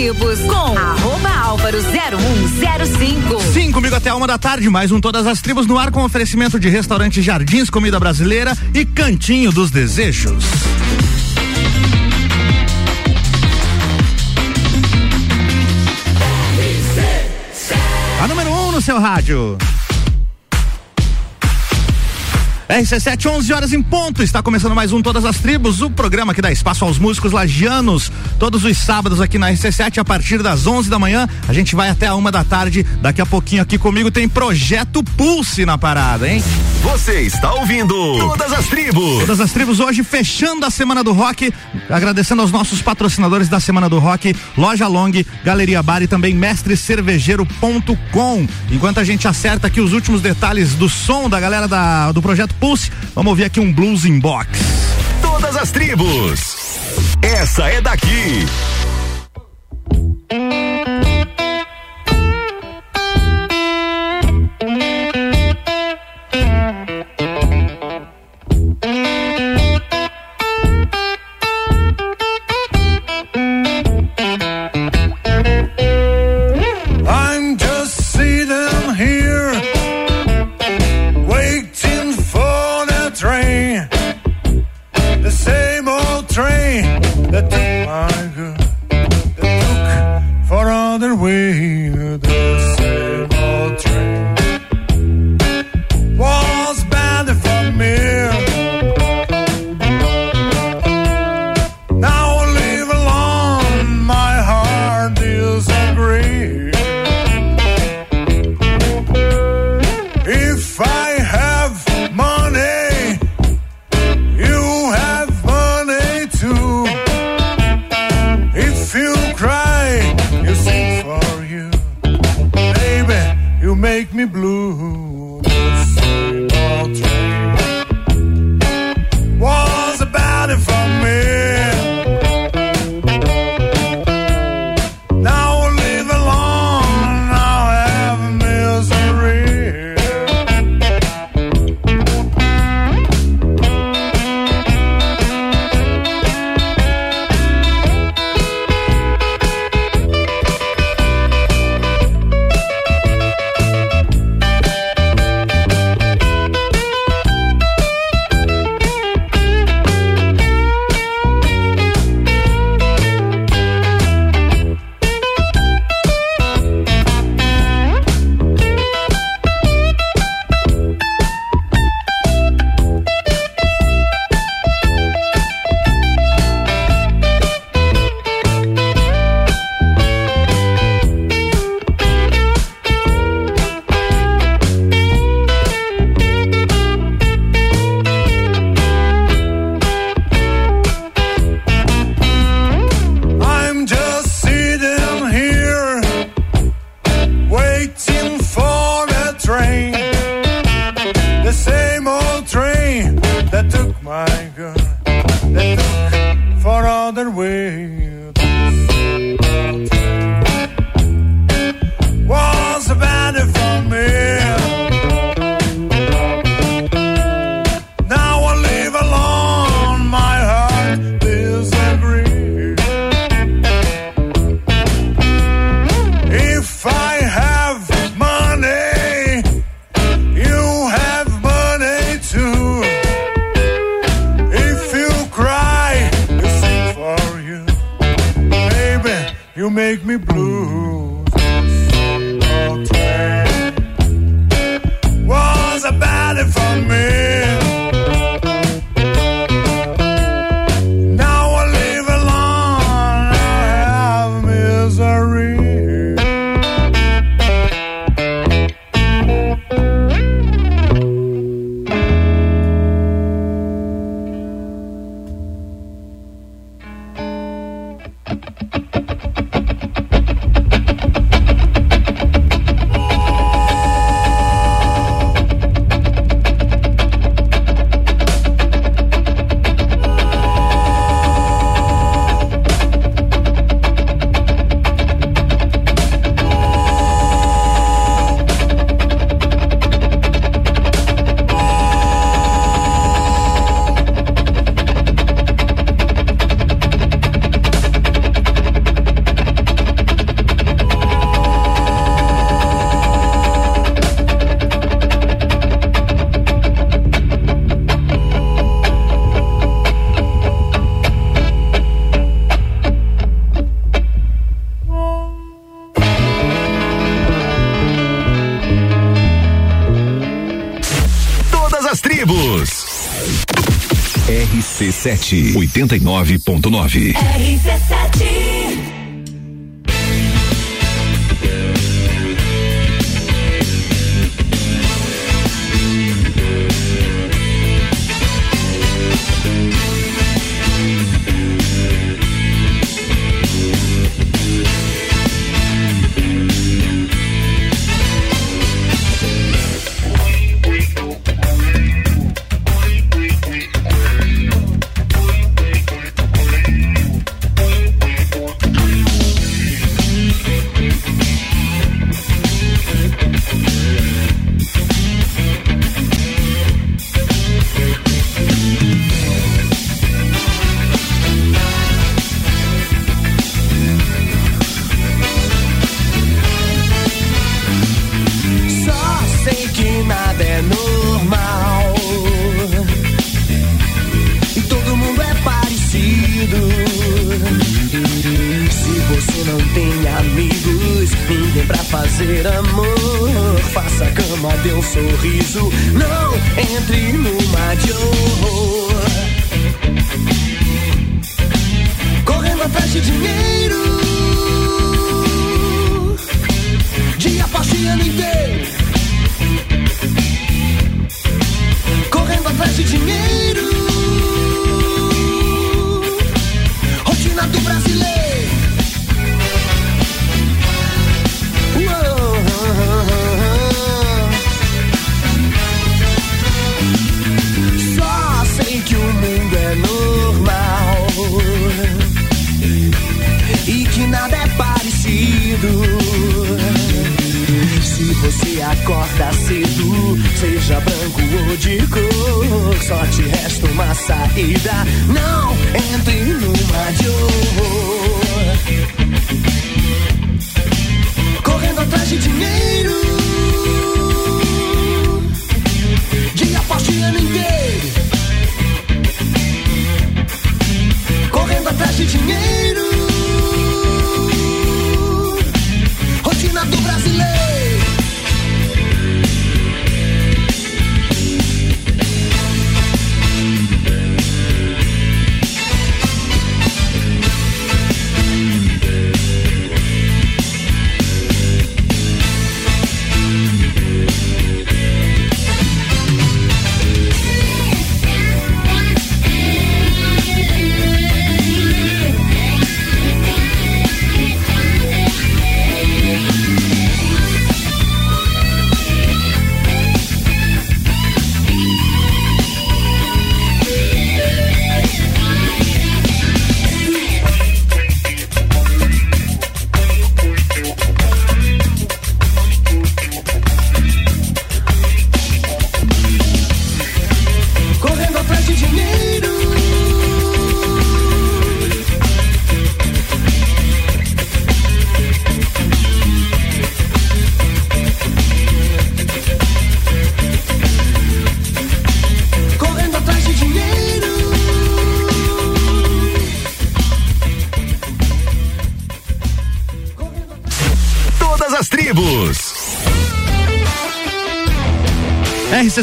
Tribos com arroba álvaro 0105. Sim, comigo até uma da tarde, mais um Todas as Tribos no ar com oferecimento de restaurante Jardins Comida Brasileira e Cantinho dos Desejos. A número 1 um no seu rádio. RC7, 11 horas em ponto. Está começando mais um Todas as Tribos, o programa que dá espaço aos músicos lagianos. Todos os sábados aqui na RC7, a partir das 11 da manhã. A gente vai até a uma da tarde. Daqui a pouquinho aqui comigo tem Projeto Pulse na parada, hein? Você está ouvindo Todas as Tribos. Todas as Tribos hoje fechando a Semana do Rock. Agradecendo aos nossos patrocinadores da Semana do Rock, Loja Long, Galeria Bar e também mestrecervejeiro.com. Enquanto a gente acerta aqui os últimos detalhes do som da galera da, do Projeto Pulse, vamos ouvir aqui um blues in box. Todas as tribos. Essa é daqui. 89.9. RC7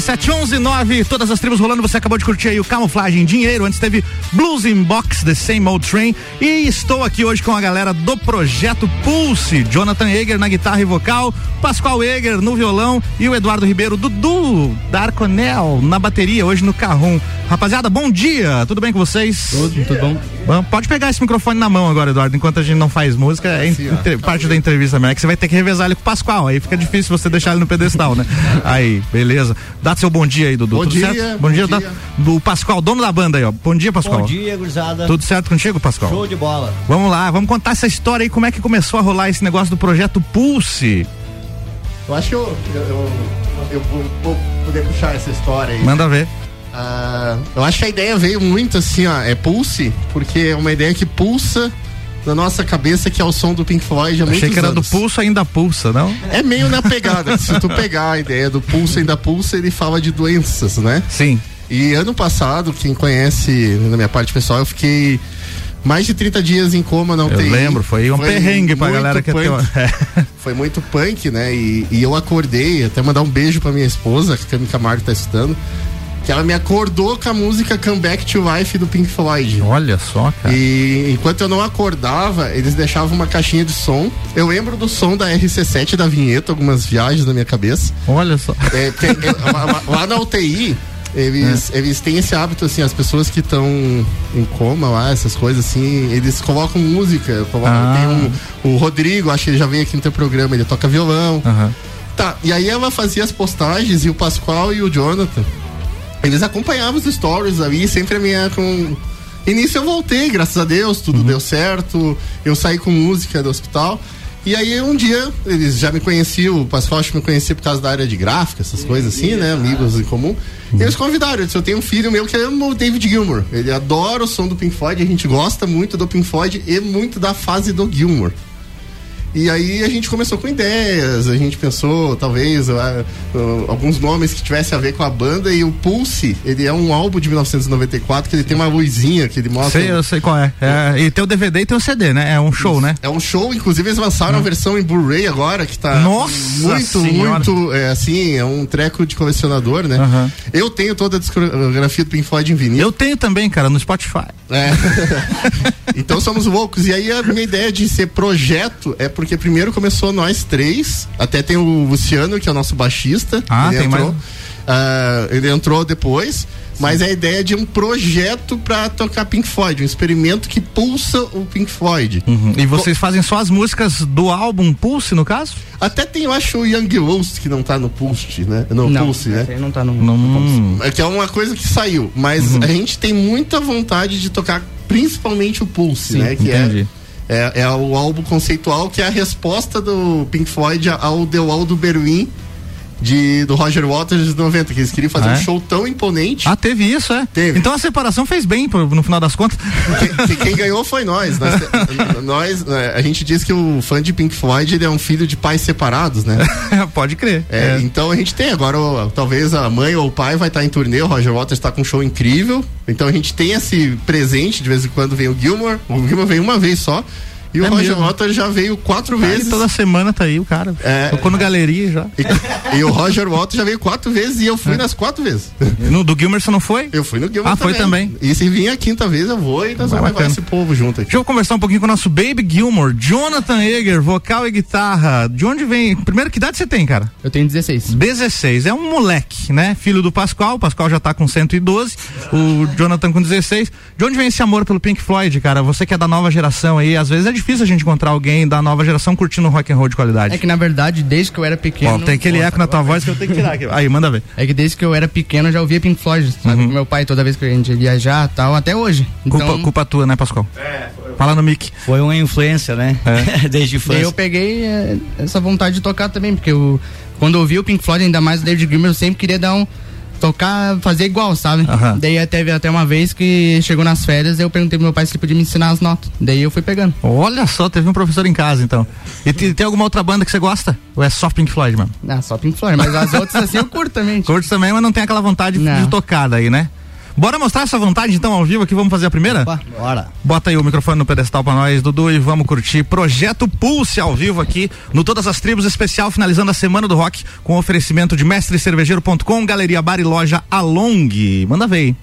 RC7119, todas as tribos rolando. Você acabou de curtir aí o Camuflagem Dinheiro. Antes teve Blues in Box, The Same Old Train. E estou aqui hoje com a galera do projeto Pulse. Jonathan Eger na guitarra e vocal, Pascoal Eger no violão e o Eduardo Ribeiro, Dudu da Arconel na bateria, hoje no Carrum. Rapaziada, bom dia, tudo bem com vocês? Tudo, tudo bom. bom. Pode pegar esse microfone na mão agora, Eduardo, enquanto a gente não faz música, é entre, parte da entrevista mesmo, é que você vai ter que revezar ele com o Pascoal, aí fica difícil você deixar ele no pedestal, né? Aí, beleza. Dá seu bom dia aí, Dudu. Bom tudo dia. Certo? Bom, dia, dia. Da, do Pascoal, dono da banda aí, ó. Bom dia, Pascoal. Bom dia, gurizada. Tudo certo contigo, Pascoal? Show de bola. Vamos lá, vamos contar essa história aí, como é que começou a rolar esse negócio do projeto Pulse. Eu acho que eu, eu, eu, eu vou, vou poder puxar essa história aí. Manda ver. Uh, eu acho que a ideia veio muito assim, ó, é pulse, porque é uma ideia que pulsa na nossa cabeça, que é o som do Pink Floyd há Achei que era anos. do pulso ainda pulsa, não? É meio na pegada. Se tu pegar a ideia do pulso ainda pulsa, ele fala de doenças, né? Sim. E ano passado, quem conhece na minha parte pessoal, eu fiquei mais de 30 dias em coma, não eu tem. Eu lembro, foi um foi perrengue pra galera que punk, é. Foi muito punk, né? E, e, eu acordei, até mandar um beijo pra minha esposa, que a Camargo tá estudando que ela me acordou com a música Come Back to Life do Pink Floyd. Olha só, cara. E enquanto eu não acordava, eles deixavam uma caixinha de som. Eu lembro do som da RC7 da vinheta, algumas viagens na minha cabeça. Olha só. É, tem- é, lá- na UTI, eles, eles têm esse hábito, assim, as pessoas que estão em coma lá, essas coisas assim, eles colocam música. Colocam, Ah. Tem um, o Rodrigo, acho que ele já veio aqui no teu programa, ele toca violão. Aham. Tá, e aí ela fazia as postagens e o Pascoal e o Jonathan, eles acompanhavam os stories ali, sempre a minha com. Início eu voltei, graças a Deus, tudo deu certo. Eu saí com música do hospital. E aí um dia, eles já me conheciam, o Pascoal me conhecia por causa da área de gráfica, essas coisas assim, né? Amigos em comum. E eles convidaram, eu disse, eu tenho um filho meu que é o David Gilmour. Ele adora o som do Pink Floyd, a gente gosta muito do Pink Floyd e muito da fase do Gilmour. E aí a gente começou com ideias, a gente pensou talvez ah, ah, alguns nomes que tivessem a ver com a banda e o Pulse, ele é um álbum de 1994 que ele tem uma luzinha que ele mostra. Sei, eu sei qual é. É, E tem o DVD e tem o CD, né? É um show, né? É um show, inclusive eles lançaram a versão em Blu-ray agora, que tá Nossa muito, Senhora. muito, é, assim, é um treco de colecionador, né? Aham. Eu tenho toda a discografia do Pink Floyd em vinil. Eu tenho também, cara, no Spotify. É. então somos loucos. E aí a minha ideia de ser projeto é porque primeiro começou nós três. Até tem o Luciano, que é o nosso baixista. Ah, ele tem entrou. mais- Ah, ele entrou depois. Mas a ideia é de um projeto pra tocar Pink Floyd, um experimento que pulsa o Pink Floyd. Uhum. E vocês fazem só as músicas do álbum Pulse, no caso? Até tem, eu acho, o Young Lost que não tá no Pulse, né? No não, Pulse, né? não tá no. Hum. É que é uma coisa que saiu, mas Uhum. a gente tem muita vontade de tocar principalmente o Pulse, Sim, né? Que entendi. é, é, é o álbum conceitual que é a resposta do Pink Floyd ao The Wall do Berlim de, do Roger Waters de 90, que eles queriam fazer Ah, é? um show tão imponente Ah, teve isso, é? Teve. Então a separação fez bem, no final das contas. que, que quem ganhou foi nós. Nós, nós, né, a gente diz que o fã de Pink Floyd ele é um filho de pais separados, né? Pode crer. É, Então a gente tem agora, talvez a mãe ou o pai vai estar em turnê, o Roger Waters está com um show incrível. Então a gente tem esse presente, de vez em quando vem o Gilmore. O Gilmore veio uma vez só. E o É Roger mesmo? Waters já veio quatro Ele vezes. toda semana tá aí, o cara. É. Tocou no galeria já. E, e o Roger Waters já veio quatro vezes e eu É. fui nas quatro vezes. No do Gilmer você não foi? Eu fui no Gilmore Ah, foi também. E se vir a quinta vez eu vou e nós vamos levar esse povo junto aqui. Deixa eu conversar um pouquinho com o nosso Baby Gilmore, Jonathan Eger, vocal e guitarra. De onde vem? Primeiro, que idade você tem, cara? Eu tenho 16. 16, é um moleque, né? Filho do Pascoal, o Pascoal já tá com 112, o Jonathan com 16. De onde vem esse amor pelo Pink Floyd, cara? Você que é da nova geração aí, às vezes é difícil a gente encontrar alguém da nova geração curtindo rock and roll de qualidade. É que na verdade, desde que eu era pequeno. Ó, tem aquele eco na tua voz que eu tenho que tirar aqui. Aí, manda ver. É que desde que eu era pequeno eu já ouvia Pink Floyd, sabe? Uhum. Com meu pai, toda vez que a gente ia viajar tal, até hoje. Culpa, Então, culpa tua, né, Pascoal? É. Fala no mic. Foi uma influência, né? É. Desde infância. eu peguei é, essa vontade de tocar também, porque eu, quando eu ouvi o Pink Floyd, ainda mais o David Gilmour, eu sempre queria dar um. Tocar, fazer igual, sabe? Aham. Daí teve até uma vez que chegou nas férias, eu perguntei pro meu pai se ele podia me ensinar as notas. Daí eu fui pegando. Olha só, teve um professor em casa, então. E te- tem alguma outra banda que você gosta? Ou é só Pink Floyd, mano? Ah, só Pink Floyd, mas as outras assim eu curto também. Curte também, mas não tem aquela vontade Não. de tocar daí, né? Bora mostrar essa vontade então ao vivo aqui, vamos fazer a primeira? Opa, bora. Bota aí o microfone no pedestal pra nós, Dudu, e vamos curtir Projeto Pulse ao vivo aqui no Todas as Tribos especial, finalizando a semana do rock com oferecimento de mestrecervejeiro.com, Galeria Bar e Loja Along. Manda ver aí.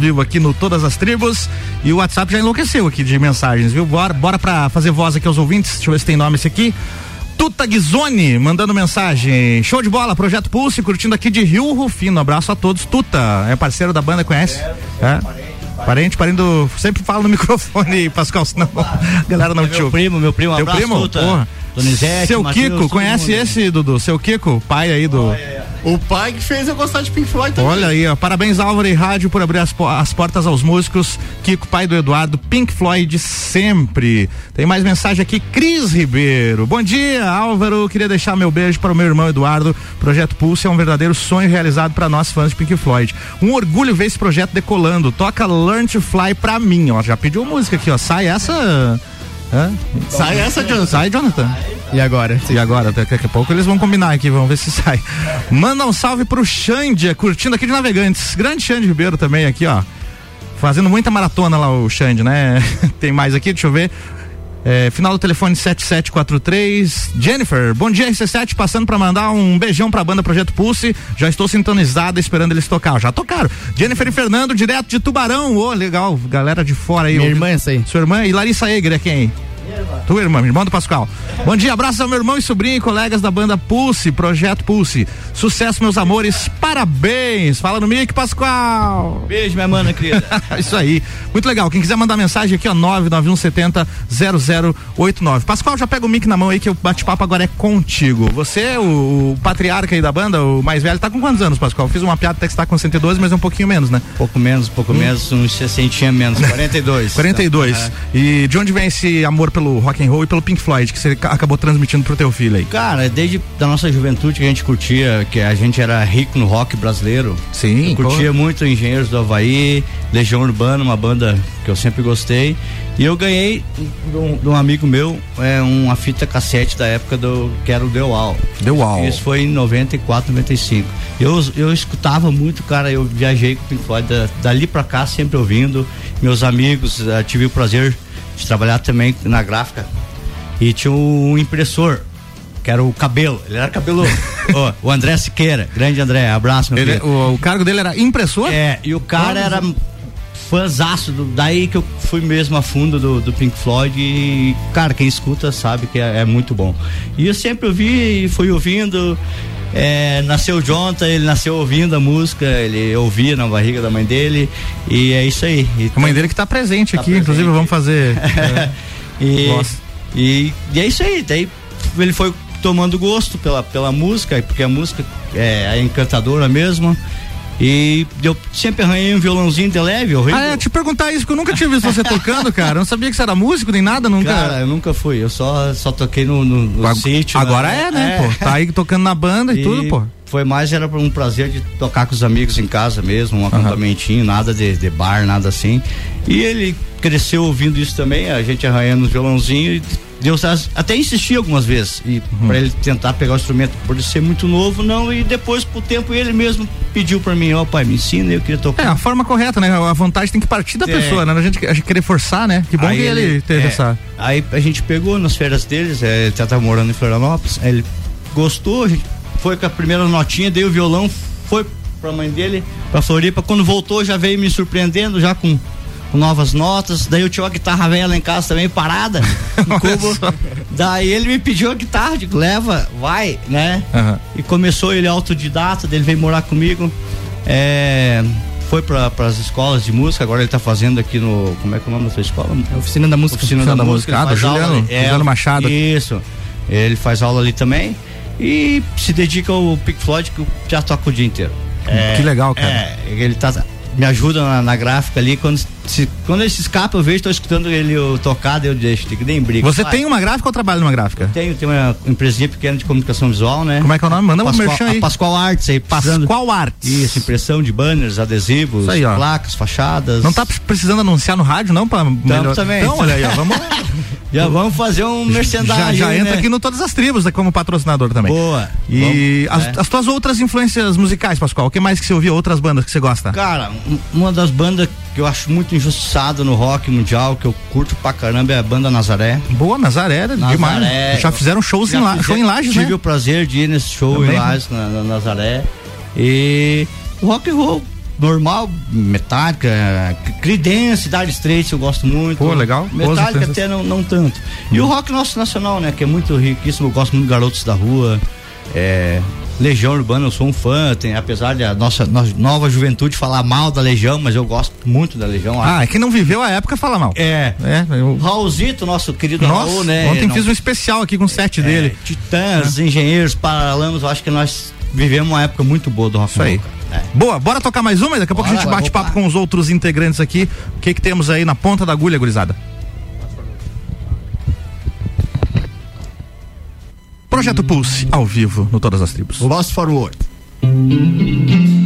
Vivo aqui no Todas as Tribos. E o WhatsApp já enlouqueceu aqui de mensagens, viu? Bora, bora pra fazer voz aqui aos ouvintes. Deixa eu ver se tem nome esse aqui. Tuta Guizoni mandando mensagem. Show de bola, Projeto Pulse, curtindo aqui de Rio Rufino. Abraço a todos. Tuta, é parceiro da banda, conhece? É. Parente, parente do. Sempre fala no microfone, Pascal, senão a galera não te Meu primo, meu primo, Teu abraço, primo? Tuta. Porra. Donizete, Seu Kiko, conhece mundo. esse, Dudu? Seu Kiko, pai aí do. O pai que fez eu gostar de Pink Floyd também. Olha aí, ó. Parabéns, Álvaro e Rádio, por abrir as, po- as portas aos músicos. Kiko, pai do Eduardo, Pink Floyd sempre. Tem mais mensagem aqui, Cris Ribeiro. Bom dia, Álvaro. Queria deixar meu beijo para o meu irmão Eduardo. Projeto Pulse é um verdadeiro sonho realizado para nós fãs de Pink Floyd. Um orgulho ver esse projeto decolando. Toca Learn to Fly pra mim, ó. Já pediu música aqui, ó. Sai essa. Hã? Sai essa, Jonathan. Sai, Jonathan. E agora? E agora, daqui a pouco eles vão combinar aqui, vamos ver se sai. Manda um salve pro Xande, curtindo aqui de Navegantes. Grande Xande Ribeiro também aqui, ó. Fazendo muita maratona lá o Xande, né? Tem mais aqui, deixa eu ver. É, final do telefone 7743. Jennifer, bom dia RC7, passando pra mandar um beijão pra banda Projeto Pulse. Já estou sintonizada esperando eles tocar. Já tocaram. Jennifer e Fernando, direto de Tubarão. Ô, legal, galera de fora aí. Minha irmã, essa aí. sua irmã e Larissa Egger é quem? Tua irmã, irmã do Pascoal. Bom dia, abraço ao meu irmão e sobrinho e colegas da banda Pulse, Projeto Pulse. Sucesso, meus amores, parabéns. Fala no mic, Pascoal. Beijo, minha mana querida. Isso aí. Muito legal. Quem quiser mandar mensagem aqui, ó, 99170 0089. Pascoal, já pega o mic na mão aí que o bate-papo agora é contigo. Você, o, o patriarca aí da banda, o mais velho, tá com quantos anos, Pascoal? Fiz uma piada até que você tá com 112, mas é um pouquinho menos, né? pouco menos, pouco menos, uns 60 menos, 42. 42. Então, E de onde vem esse amor pelo rock and roll e pelo Pink Floyd que você ca- acabou transmitindo pro teu filho aí? Cara, desde da nossa juventude que a gente curtia, que a gente era rico no rock brasileiro. Sim, Eu curtia muito Engenheiros do Havaí, Legião Urbana, uma banda que eu sempre gostei. E eu ganhei de um, de um amigo meu é, uma fita cassete da época do que era o The Wall. The Wall. Isso foi em 94, 95. Eu, eu escutava muito, cara. Eu viajei com o Pink Floyd da- dali pra cá, sempre ouvindo. Meus amigos, eh, tive o prazer de trabalhar também na gráfica. E tinha um impressor, que era o cabelo. Ele era cabeludo. Ó, o André Siqueira, grande André, abraço, meu Ele- o, o cargo dele era impressor? É, e o cara era fãzaço, do- daí que eu fui mesmo a fundo do, do Pink Floyd e, cara, quem escuta sabe que é, é muito bom. E eu sempre ouvi e fui ouvindo. É, nasceu o Jonathan, ele nasceu ouvindo a música, ele ouvia na barriga da mãe dele e é isso aí. E A mãe dele que tá presente Tá aqui, presente. inclusive vamos fazer. é, e, e, e é isso aí, daí ele foi tomando gosto pela, pela música, porque a música é, é encantadora mesmo. E eu sempre arranhei um violãozinho de leve, horrível. Ah, é, te perguntar isso, porque eu nunca tinha visto você tocando, cara. Eu não sabia que você era músico nem nada, nunca. Cara, eu nunca fui, eu só, só toquei no, no, no Ag- sítio. Agora né? é, né, pô? Tá aí tocando na banda e, tudo, pô. Foi mais, era um prazer de tocar com os amigos em casa mesmo, um acampamentinho, nada de, de bar, nada assim. E ele cresceu ouvindo isso também, a gente arranhando os violãozinhos e Deus até insistia algumas vezes e Uhum. pra ele tentar pegar o instrumento por ele ser muito novo, não, e depois com o tempo ele mesmo pediu pra mim, ó pai, me ensina, eu queria É, tocar. a forma correta, né? A vantagem tem que partir da É. pessoa, né? A gente, a gente querer forçar, né? Que bom Aí que ele, teve é, essa. Aí a gente pegou nas férias deles, é, ele já tava morando em Florianópolis, aí ele gostou, a gente foi com a primeira notinha, dei o violão, foi pra mãe dele, pra Floripa, quando voltou já veio me surpreendendo, já com, com novas notas, daí eu tinha uma guitarra velha lá em casa também, parada, no cubo, daí ele me pediu a guitarra, digo, leva, vai, né? Aham. E começou ele autodidata, ele veio morar comigo, é, foi para as escolas de música, agora ele tá fazendo aqui no, como é que é o nome da sua escola? A oficina da música. Oficina Oficina da, da Música. Música. Ah, do faz aula Juliano- ali. Juliano Machado. Isso. Ele faz aula ali também e se dedica ao Pink Floyd que eu já toca o dia inteiro. que legal, cara. É, ele tá me ajuda na, na gráfica ali quando se, quando ele se escapa eu vejo tô escutando ele eu tocar eu deixo tem que nem briga Você Vai. tem uma gráfica ou trabalha numa gráfica? tenho tem uma empresinha pequena de comunicação visual né Como é que é o nome? Manda um Pascoal, merchan aí. Pascoal Arts aí Pascoal Arts. isso impressão de banners adesivos aí, placas fachadas Não tá precisando anunciar no rádio, não? Pra melhor... também. Então, olha aí, ó, vamos. já vamos fazer um merchandising já já aí, entra né? aqui no Todas as Tribos né, como patrocinador também. boa E Vamos, as, é. as tuas outras influências musicais, Pascoal? O que mais que você ouvia? Outras bandas que você gosta? Cara, um- uma das bandas que eu acho muito injustiçada no rock mundial, que eu curto pra caramba, é a banda Nazaré. Boa, Nazaré, demais. Nazaré. Já fizeram shows em Já lá, fiz- show em Lages, Tive né? o prazer de ir nesse show Também, em Lages, na, na Nazaré. E rock and roll normal, Metallica, Creedence, Dire Straits eu gosto muito. Pô, legal. Metallica referências. até não, não tanto. E o rock nosso nacional, né, que é muito riquíssimo, eu gosto muito de Garotos da Rua, é, Legião Urbana, eu sou um fã, tem, apesar da nossa, nossa nova juventude falar mal da Legião, mas eu gosto muito da Legião. Ah, é quem não viveu a época fala mal. É. É, eu... Raulzito, nosso querido Nossa, Raul, né? ontem não- fiz um especial aqui com o set é, dele. Titãs, Engenheiros, Paralamas, eu acho que nós vivemos uma época muito boa do rock Isso aí. É. Boa, bora tocar mais uma e daqui a pouco a gente bate opa. papo com os outros integrantes aqui. O que que temos aí na ponta da agulha, gurizada? Projeto Pulse, ao vivo, no Todas as Tribos. Lost Forward. I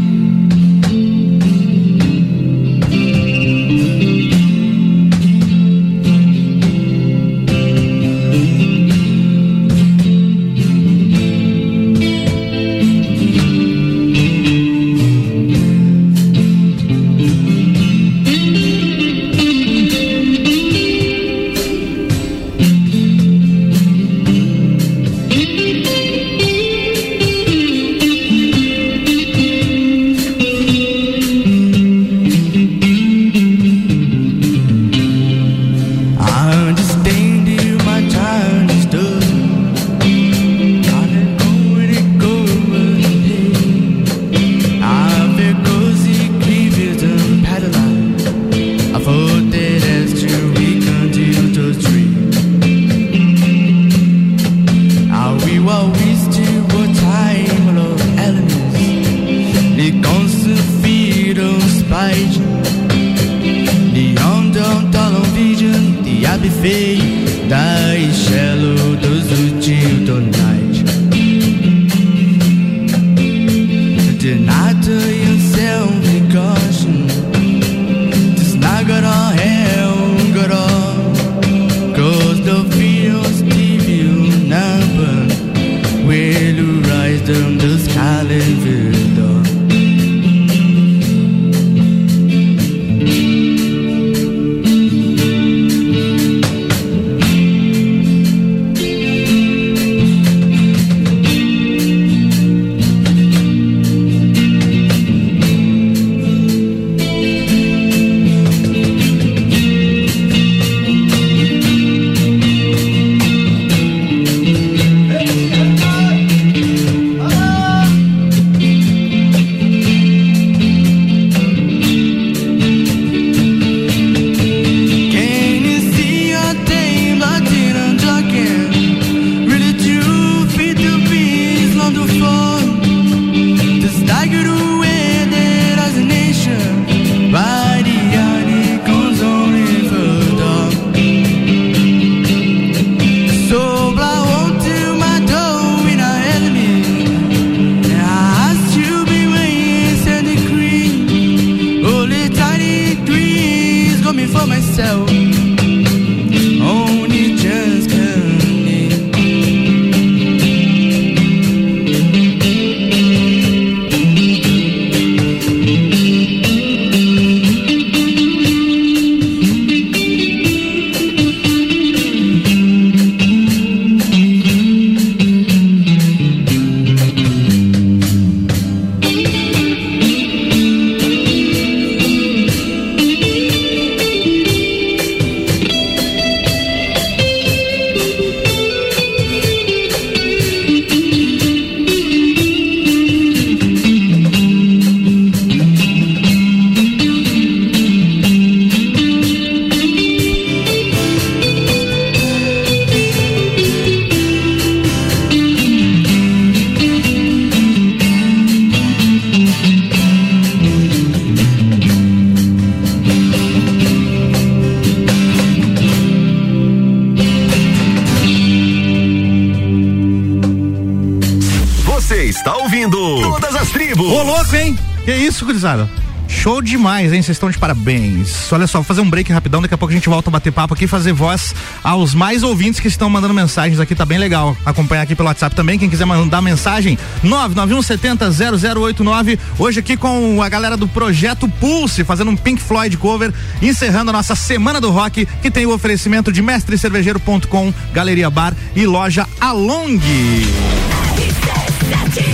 Todas as Tribos. Ô, louco, hein? Que isso, gurizada? Show demais, hein? Vocês estão de parabéns. Olha só, vou fazer um break rapidão, daqui a pouco a gente volta a bater papo aqui e fazer voz aos mais ouvintes que estão mandando mensagens aqui, tá bem legal. Acompanhar aqui pelo WhatsApp também, quem quiser mandar mensagem, 991 70 0089. Hoje aqui com a galera do Projeto Pulse, fazendo um Pink Floyd cover, encerrando a nossa Semana do Rock, que tem o oferecimento de mestrecervejeiro.com, Galeria Bar e loja Along.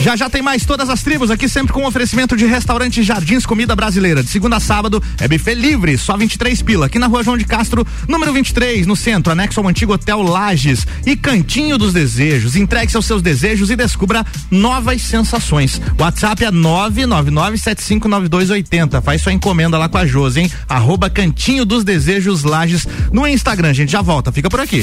Já já tem mais todas as tribos aqui sempre com oferecimento de restaurante Jardins Comida Brasileira. De segunda a sábado é buffet livre, só 23 pila. Aqui na rua João de Castro, número 23, no centro, anexo ao antigo Hotel Lages. E Cantinho dos Desejos. Entregue seus seus desejos e descubra novas sensações. WhatsApp é 999759280. Faz sua encomenda lá com a Josi, hein? Arroba Cantinho dos Desejos Lages no Instagram. gente já volta, fica por aqui.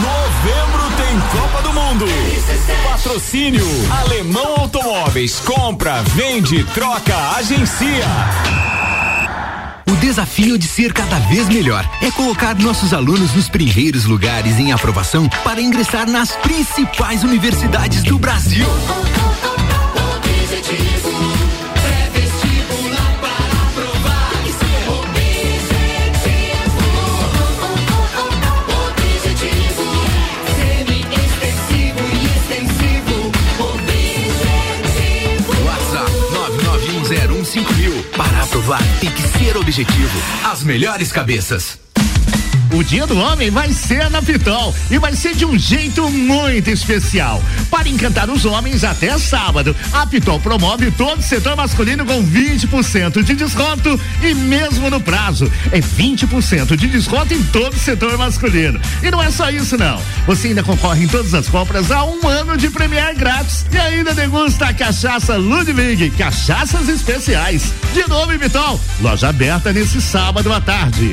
Novembro tem Copa do Mundo. Patrocínio Alemão Automóveis. Compra, vende, troca, agencia. O desafio de ser cada vez melhor é colocar nossos alunos nos primeiros lugares em aprovação para ingressar nas principais universidades do Brasil. WhatsApp Aprovar tem que ser objetivo. As melhores cabeças. O Dia do Homem vai ser na Pitol e vai ser de um jeito muito especial. Para encantar os homens até sábado, a Pitol promove todo o setor masculino com 20% de desconto e mesmo no prazo. É 20% de desconto em todo o setor masculino. E não é só isso não. Você ainda concorre em todas as compras a um ano de Premier grátis e ainda degusta a cachaça Ludwig, cachaças especiais. De novo Pitol, loja aberta nesse sábado à tarde.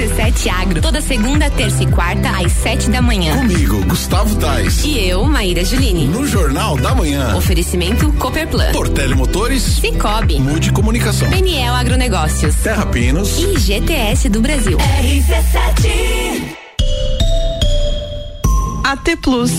RC7 Agro, toda segunda, terça e quarta, às sete da manhã. Comigo, Gustavo Tais. E eu, Maíra Juline. No Jornal da Manhã. Oferecimento Copperplan. Portele Motores. Cicobi. Mude Comunicação. Peniel Agronegócios. Terra Pinos. E GTS do Brasil. RC7 AT Plus.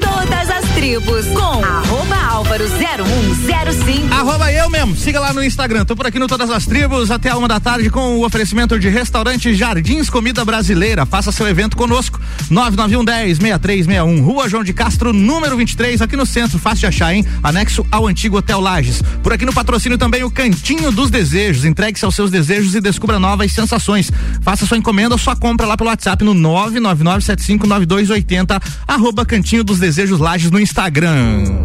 Todas as tribos com arroba álvaro 0105. Arroba eu mesmo, siga lá no Instagram. Tô por aqui no Todas as Tribos até a uma da tarde com o oferecimento de restaurante Jardins Comida Brasileira. Faça seu evento conosco. 99110 6361, Rua João de Castro, número 23, aqui no centro, fácil de achar, hein? Anexo ao antigo Hotel Lages. Por aqui no patrocínio também o Cantinho dos Desejos. Entregue-se aos seus desejos e descubra novas sensações. Faça sua encomenda ou sua compra lá pelo WhatsApp no 999759280, arroba Cantinho dos Desejos Lages no Instagram.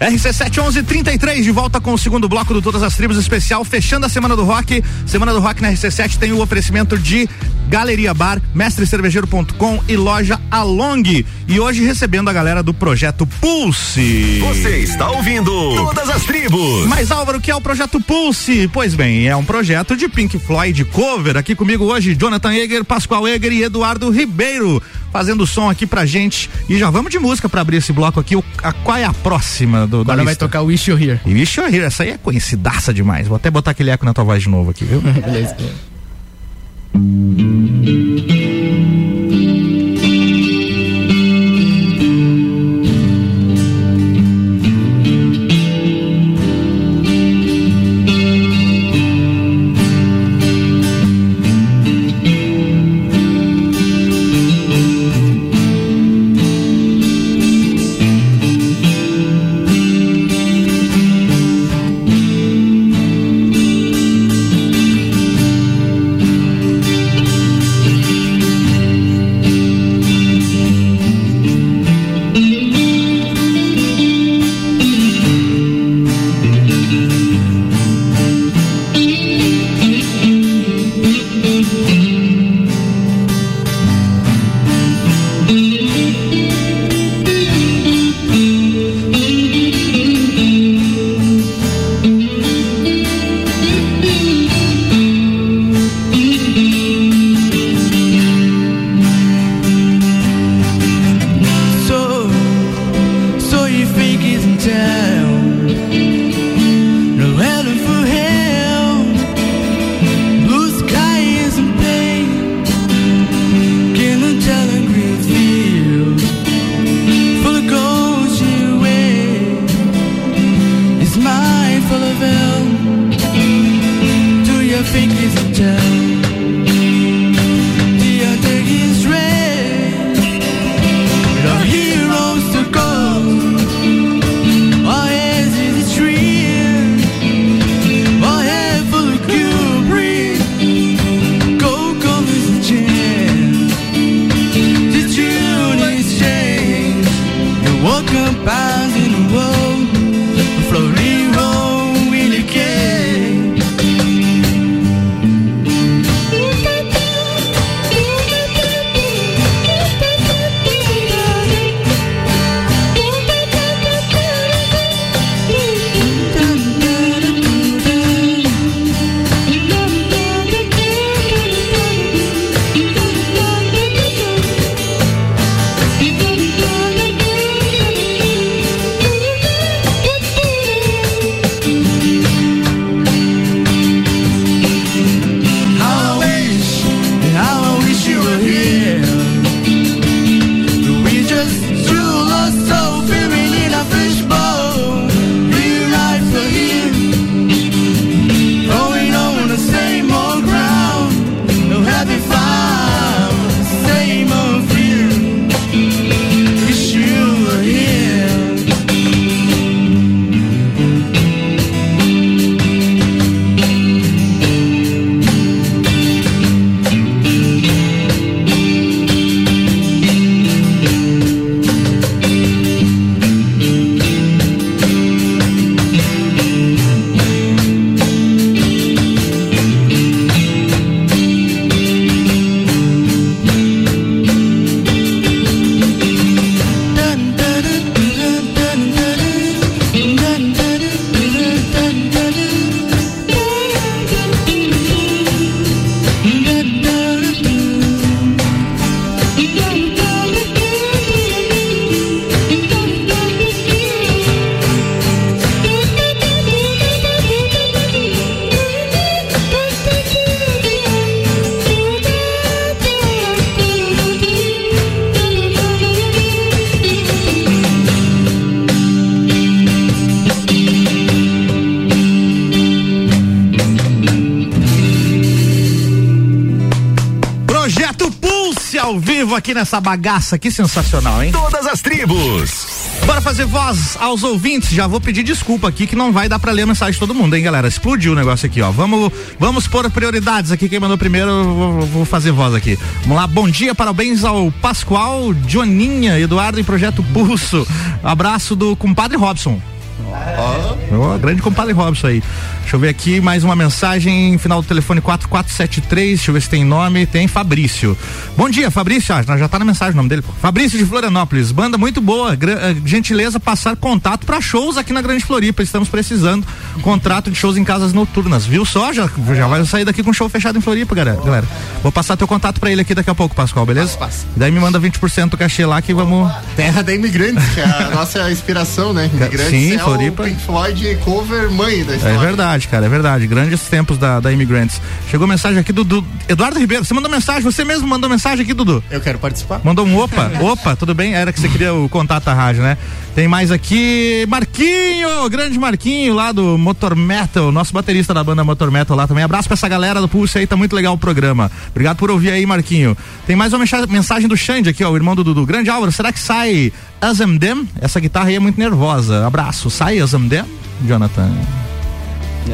RC7 1133 de volta com o segundo bloco do Todas as Tribos especial, fechando a semana do rock. Semana do rock na RC7 tem o oferecimento de Galeria Bar, mestrecervejeiro.com e loja Along. E hoje recebendo a galera do projeto Pulse. Você está ouvindo Todas as Tribos. Mas Álvaro, o que é o projeto Pulse? Pois bem, é um projeto de Pink Floyd cover. Aqui comigo hoje, Jonathan Eger, Pascoal Eger e Eduardo Ribeiro, fazendo som aqui pra gente. E já vamos de música pra abrir esse bloco aqui. O, a, qual é a próxima do Agora vai tocar Wish You're Here. Wish You're Here, essa aí é conhecidaça demais. Vou até botar aquele eco na tua voz de novo aqui, viu? Beleza. nessa bagaça, que sensacional, hein? Todas as tribos. Bora fazer voz aos ouvintes. Já vou pedir desculpa aqui que não vai dar pra ler a mensagem de todo mundo, hein, galera? Explodiu o negócio aqui, ó. Vamos, vamos pôr prioridades aqui. Quem mandou primeiro, eu vou, vou fazer voz aqui. Vamos lá, bom dia, parabéns ao Pascoal, Joninha, Eduardo e Projeto Pulso. Abraço do compadre Robson. Ó, grande compadre Robson aí. Deixa eu ver aqui mais uma mensagem, final do telefone 4473. Deixa eu ver se tem nome. Tem Fabrício. Bom dia, Fabrício. Ah, já tá na mensagem o nome dele. Fabrício de Florianópolis. Banda muito boa. Gra- eh, gentileza passar contato para shows aqui na Grande Floripa. Estamos precisando. Contrato de shows em casas noturnas. Viu só? Já, já vai sair daqui com show fechado em Floripa, galera. galera. Vou passar teu contato para ele aqui daqui a pouco, Pascoal, beleza? Daí me manda 20% do cachê lá que vamos. Terra da Imigrantes, que é a nossa inspiração, né? Imigrantes Sim, é Floripa. o Pink Floyd cover mãe da É história. verdade, cara, é verdade. Grandes tempos da, da Immigrants. Chegou mensagem aqui do, do Eduardo Ribeiro. Você mandou mensagem, você mesmo mandou mensagem aqui, Dudu. Eu quero participar. Mandou um opa, opa, tudo bem? Era que você queria o contato da rádio, né? Tem mais aqui, Marquinho, grande Marquinho lá do Motor Metal, nosso baterista da banda Motor Metal lá também. Abraço pra essa galera do Pulse aí, tá muito legal o programa. Obrigado por ouvir aí, Marquinho. Tem mais uma mensa- mensagem do Xande aqui, ó, o irmão do Dudu. Grande Álvaro, será que sai Azam Dem? Essa guitarra aí é muito nervosa. Abraço. Sai Azam Dem, Jonathan?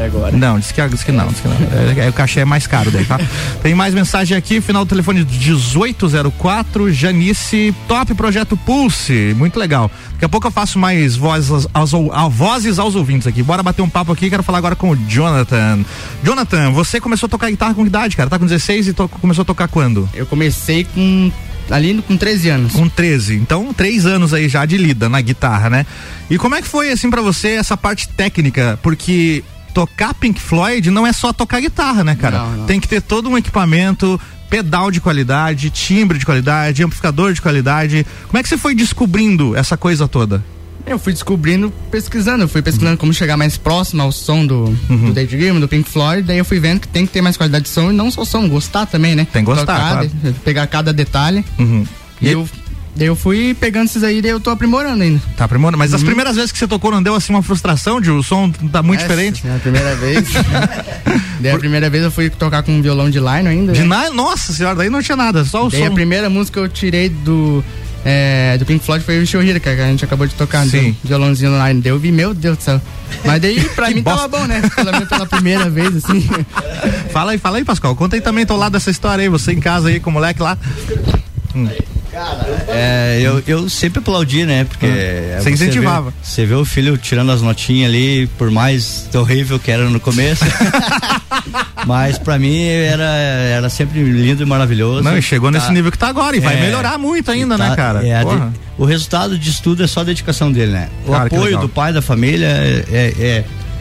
Agora? Não, disse que, disse que não, disse que não. É, é, o cachê é mais caro daí, tá? Tem mais mensagem aqui, final do telefone 1804, Janice, top projeto Pulse, muito legal. Daqui a pouco eu faço mais vozes aos, a- vozes aos ouvintes aqui. Bora bater um papo aqui, quero falar agora com o Jonathan. Jonathan, você começou a tocar guitarra com que idade, cara? Tá com 16 e to- começou a tocar quando? Eu comecei com. ali no- com 13 anos. Com 13. Então, três anos aí já de lida na guitarra, né? E como é que foi, assim, pra você essa parte técnica? Porque tocar Pink Floyd não é só tocar guitarra, né, cara? Não, não. Tem que ter todo um equipamento, pedal de qualidade, timbre de qualidade, amplificador de qualidade. Como é que você foi descobrindo essa coisa toda? Eu fui descobrindo, pesquisando, eu fui pesquisando como chegar mais próximo ao som do, Uhum. do David Gilmour, do Pink Floyd, daí eu fui vendo que tem que ter mais qualidade de som e não só som, gostar também, né? Tem que gostar, Tocar, claro. pegar cada detalhe. Uhum. E eu, daí eu fui pegando esses aí, daí eu tô aprimorando ainda. Tá aprimorando? Mas as Uhum. primeiras vezes que você tocou não deu assim uma frustração de o som tá muito Essa, diferente? assim, a primeira vez. daí a primeira vez eu fui tocar com um violão de line ainda. De né? na... Nossa senhora, daí não tinha nada, só o Daí som. a primeira música que eu tirei do, é, do Pink Floyd foi o Shohira, que a gente acabou de tocar. Sim. Violãozinho online. Daí eu vi, meu Deus do céu. Mas daí pra mim bosta. tava bom, né? Menos pela primeira vez, assim. Fala aí, fala aí, Pascoal. Conta aí também teu lado dessa história aí, você em casa aí com o moleque lá. Hum. É, eu, eu sempre aplaudi, né? Porque. é, Você incentivava. vê- Você vê, o filho tirando as notinhas ali, por mais horrível que era no começo. Mas pra mim era, era sempre lindo e maravilhoso. Não, e chegou nesse Tá. nível que tá agora. E vai É. melhorar muito ainda, Tá, né, cara? é, de- o resultado de estudo é só a dedicação dele, né? O Cara, apoio do pai, da família é, é,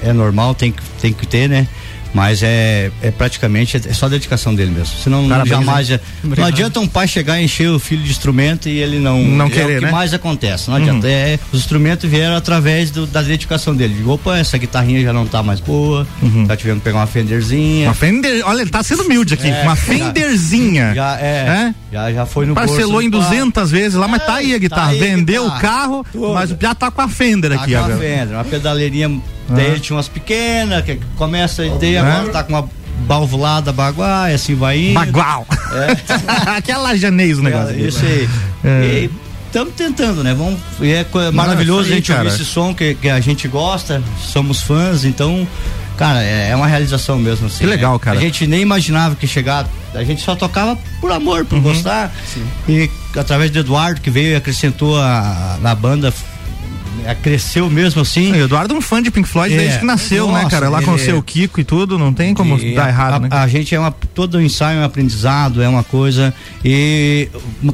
é, é normal, tem que, tem que ter, né? Mas é, é praticamente é só a dedicação dele mesmo. Senão Parabéns, jamais. hein? Não adianta um pai chegar e encher o filho de instrumento e ele não. Não é querer, o que né? mais acontece. Não adianta. É, os instrumentos vieram através do- da dedicação dele. Digo, opa, essa guitarrinha já não tá mais boa. Tá tivendo que pegar uma Fenderzinha. Uma Fender, olha, ele tá sendo humilde aqui. É, uma Fenderzinha. Já, é, É? Já, já foi no Parcelou em do pai. 200 vezes lá, mas tá aí a guitarra. aí a Vendeu guitarra. o carro, Tudo. mas já tá com a Fender Tá aqui com a agora. Fender, uma pedaleirinha. Daí Ah. ele tinha umas pequenas, que começa, daí É. agora tá com uma valvulada baguá, e assim vai indo. Bagual. Aquela janês o negócio. aqui. Isso aí. É. Estamos tentando, né? Vamos, e é co- maravilhoso a gente cara. ouvir esse som que, que a gente gosta, somos fãs, então, cara, é, é uma realização mesmo. Assim, Que legal, né? cara. A gente nem imaginava que chegar, a gente só tocava por amor, Uhum. por gostar. E através do Eduardo, que veio e acrescentou a, na banda, é, cresceu mesmo assim. O Eduardo é um fã de Pink Floyd É. desde que nasceu, né, Nossa, cara? Lá com o seu Kiko e tudo, não tem como E dar errado, a, né? a gente é uma todo ensaio é um aprendizado, é uma coisa e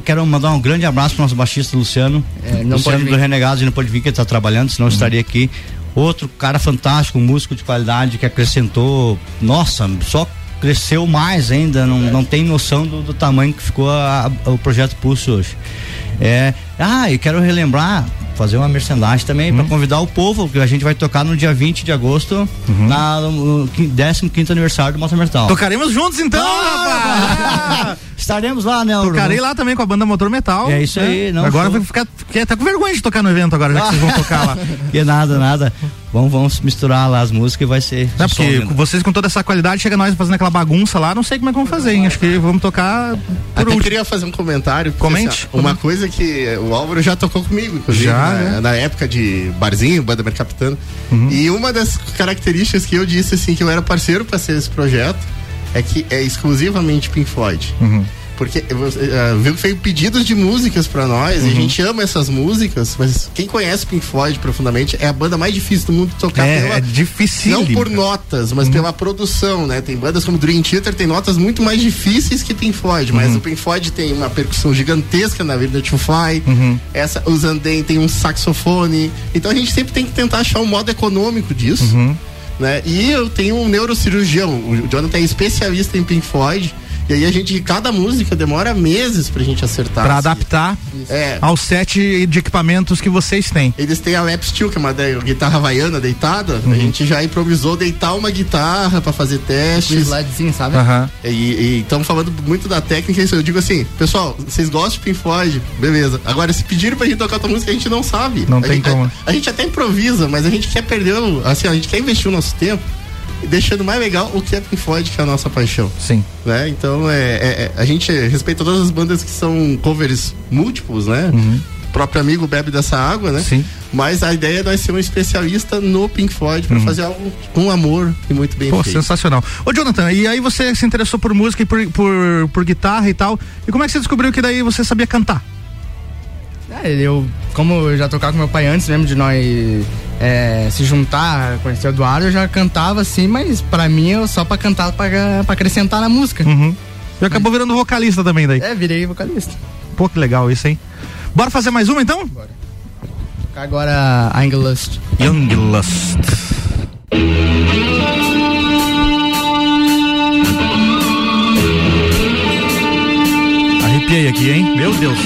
quero mandar um grande abraço pro nosso baixista Luciano. É, não Luciano do Renegados, ele não pode vir que ele tá trabalhando, senão eu estaria aqui. Outro cara fantástico, um músico de qualidade que acrescentou, nossa, só cresceu mais ainda, não, não tem noção do, do tamanho que ficou a- a- o projeto Pulso hoje. É, ah, e quero relembrar, fazer uma merchandising também para convidar o povo, que a gente vai tocar no dia 20 de agosto, na, no 15 aniversário do Mota Metal. Tocaremos juntos então, rapaz! Estaremos lá, né? Bruno? Tocarei lá também com a banda Motor Metal. É isso aí, né? não, Agora vai ficar, fiquei até com vergonha de tocar no evento agora, já que vocês vão tocar lá. Que nada, nada. Vamos, vamos misturar lá as músicas e vai ser. Som porque com vocês com toda essa qualidade, chega nós fazendo aquela bagunça lá, não sei como é que vamos fazer, hein? Acho que vamos tocar por Até último. queria fazer um comentário. Comente, assim, uma comente. coisa que o Álvaro já tocou comigo, inclusive, Já, na, né? na época de barzinho, banda Mercapitano. Uhum. E uma das características que eu disse assim que eu era parceiro para ser esse projeto é que é exclusivamente Pink Floyd. Uhum. Porque uh, viu que veio pedidos de músicas pra nós e a gente ama essas músicas, mas quem conhece Pink Floyd profundamente é a banda mais difícil do mundo de tocar É, pela, é dificílimo, Não por notas, mas pela produção, né? Tem bandas como Dream Theater tem notas muito mais difíceis que Pink Floyd, mas o Pink Floyd tem uma percussão gigantesca na vida to Fly. Essa o Zandem tem um saxofone. Então a gente sempre tem que tentar achar um modo econômico disso. Né? E eu tenho um neurocirurgião, o Jonathan é especialista em Pink Floyd. E aí a gente, cada música demora meses pra gente acertar. Pra assim. adaptar É. ao set de equipamentos que vocês têm. Eles têm a lap steel, que é uma de- guitarra havaiana deitada. Uhum. A gente já improvisou deitar uma guitarra pra fazer testes. slidezinho, sabe? Aham. E estamos falando muito da técnica. Isso eu digo assim, pessoal, vocês gostam de Pink Floyd? Beleza. Agora, se pedirem pra gente tocar outra música, a gente não sabe. Não a tem gente, como. A, a gente até improvisa, mas a gente quer perder, o- assim, a gente quer investir o nosso tempo deixando mais legal o que é Pink Floyd, que é a nossa paixão. Sim. Né? Então, é, é- é- a gente respeita todas as bandas que são covers múltiplos, né? O próprio amigo bebe dessa água, né? Uhum. Sim. Mas a ideia é nós ser um especialista no Pink Floyd pra fazer algo com amor e muito bem Uhum. Pô, feito. sensacional. Ô, Jonathan, e aí você se interessou por música e por, por, por guitarra e tal. E como é que você descobriu que daí você sabia cantar? É, eu, como eu já tocava com meu pai antes mesmo de nós é, se juntar, conhecer o Eduardo, eu já cantava assim, mas pra mim eu só pra cantar, pra, pra acrescentar na música. Uhum. E acabou virando vocalista também daí. É, virei vocalista. Pô, que legal isso, hein? Bora fazer mais uma então? Tocar agora Young Lust. Young Lust. Arrepiei aqui, hein? Meu Deus.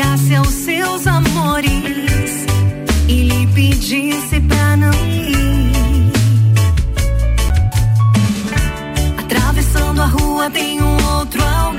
chegasse aos seus amores e lhe pedisse pra não ir. Atravessando a rua tem um outro alvo.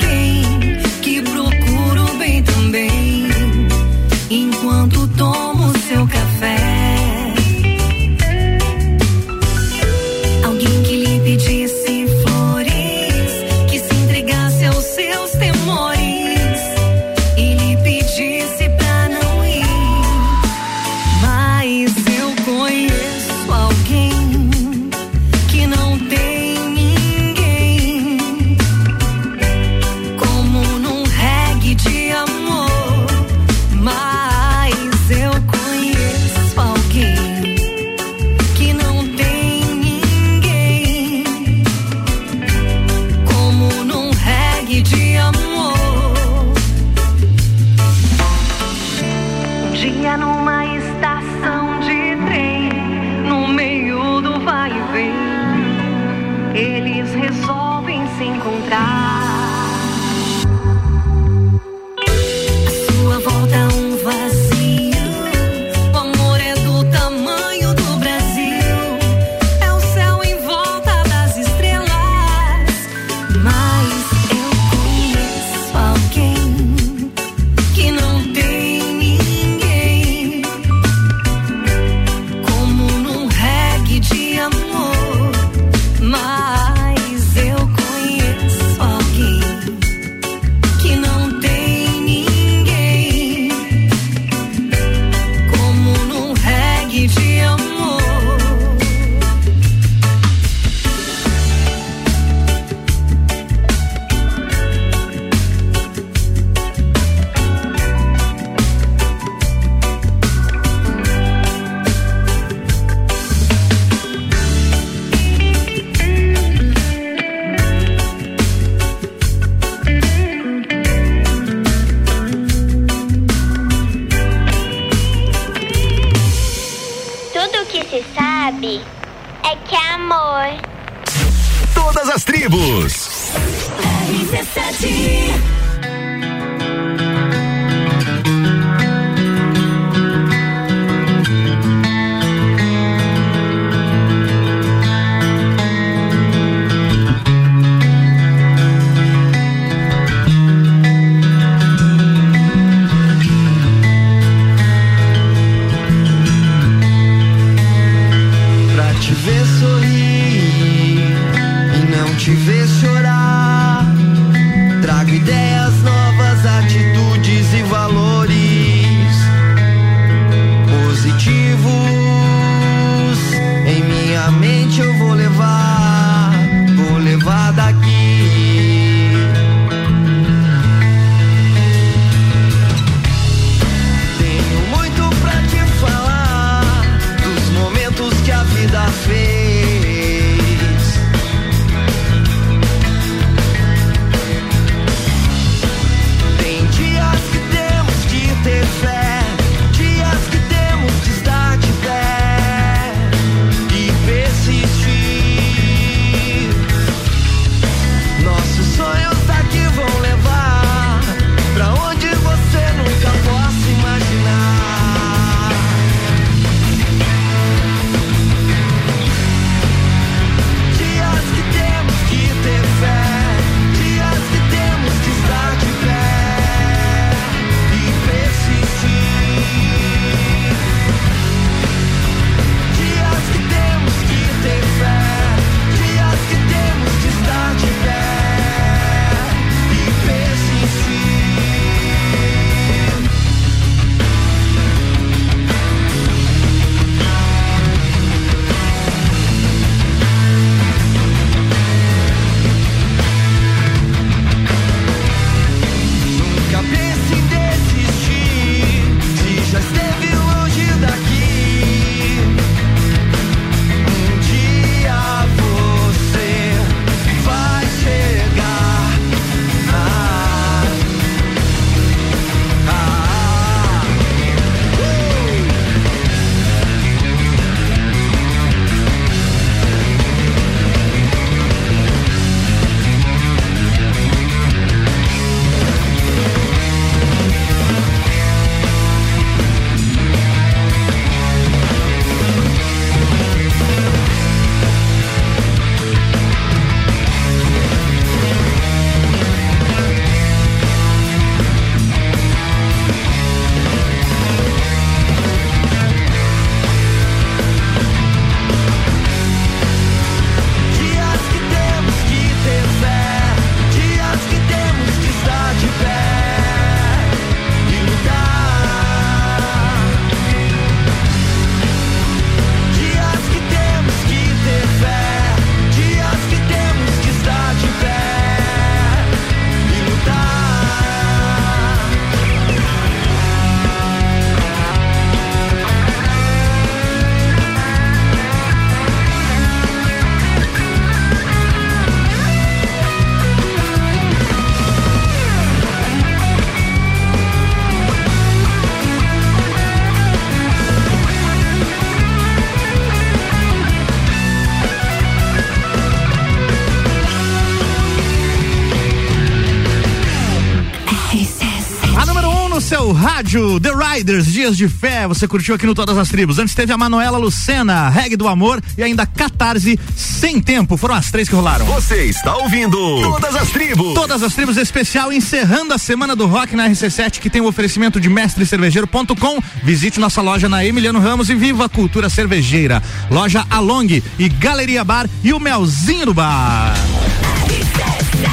Rádio, The Riders, Dias de Fé, você curtiu aqui no Todas as Tribos. Antes teve a Manuela Lucena, Reg do Amor e ainda Catarse Sem Tempo. Foram as três que rolaram. Você está ouvindo Todas as Tribos. Todas as tribos especial encerrando a semana do rock na RC7 que tem o oferecimento de mestrecervejeiro.com. Visite nossa loja na Emiliano Ramos e viva a cultura cervejeira. Loja Along e Galeria Bar e o Melzinho do Bar.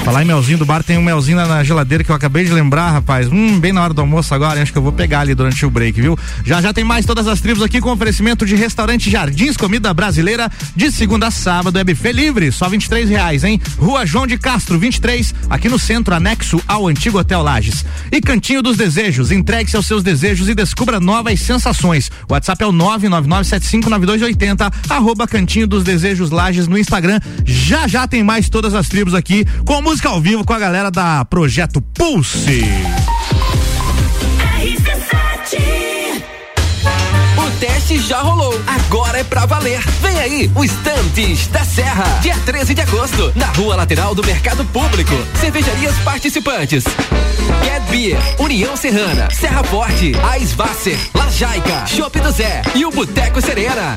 Falar em melzinho do bar, tem um melzinho na, geladeira que eu acabei de lembrar, rapaz. Hum, bem na hora do almoço agora, acho que eu vou pegar ali durante o break, viu? Já já tem mais todas as tribos aqui com oferecimento de restaurante Jardins Comida Brasileira, de segunda a sábado, é buffet livre, só 23 reais, hein? Rua João de Castro, 23, aqui no centro, anexo ao antigo Hotel Lages. E Cantinho dos Desejos, entregue-se aos seus desejos e descubra novas sensações. WhatsApp é o 999759280, arroba Cantinho dos Desejos Lages no Instagram. Já já tem mais todas as tribos aqui, com música ao vivo com a galera da Projeto Pulse. O teste já rolou. Agora é pra valer. Vem aí, o Estantes da Serra. Dia 13 de agosto, na rua lateral do Mercado Público. Cervejarias participantes. Get Beer, União Serrana, Serra Forte, Aisvasser, Lajaica, Chopp do Zé e o Boteco Serena.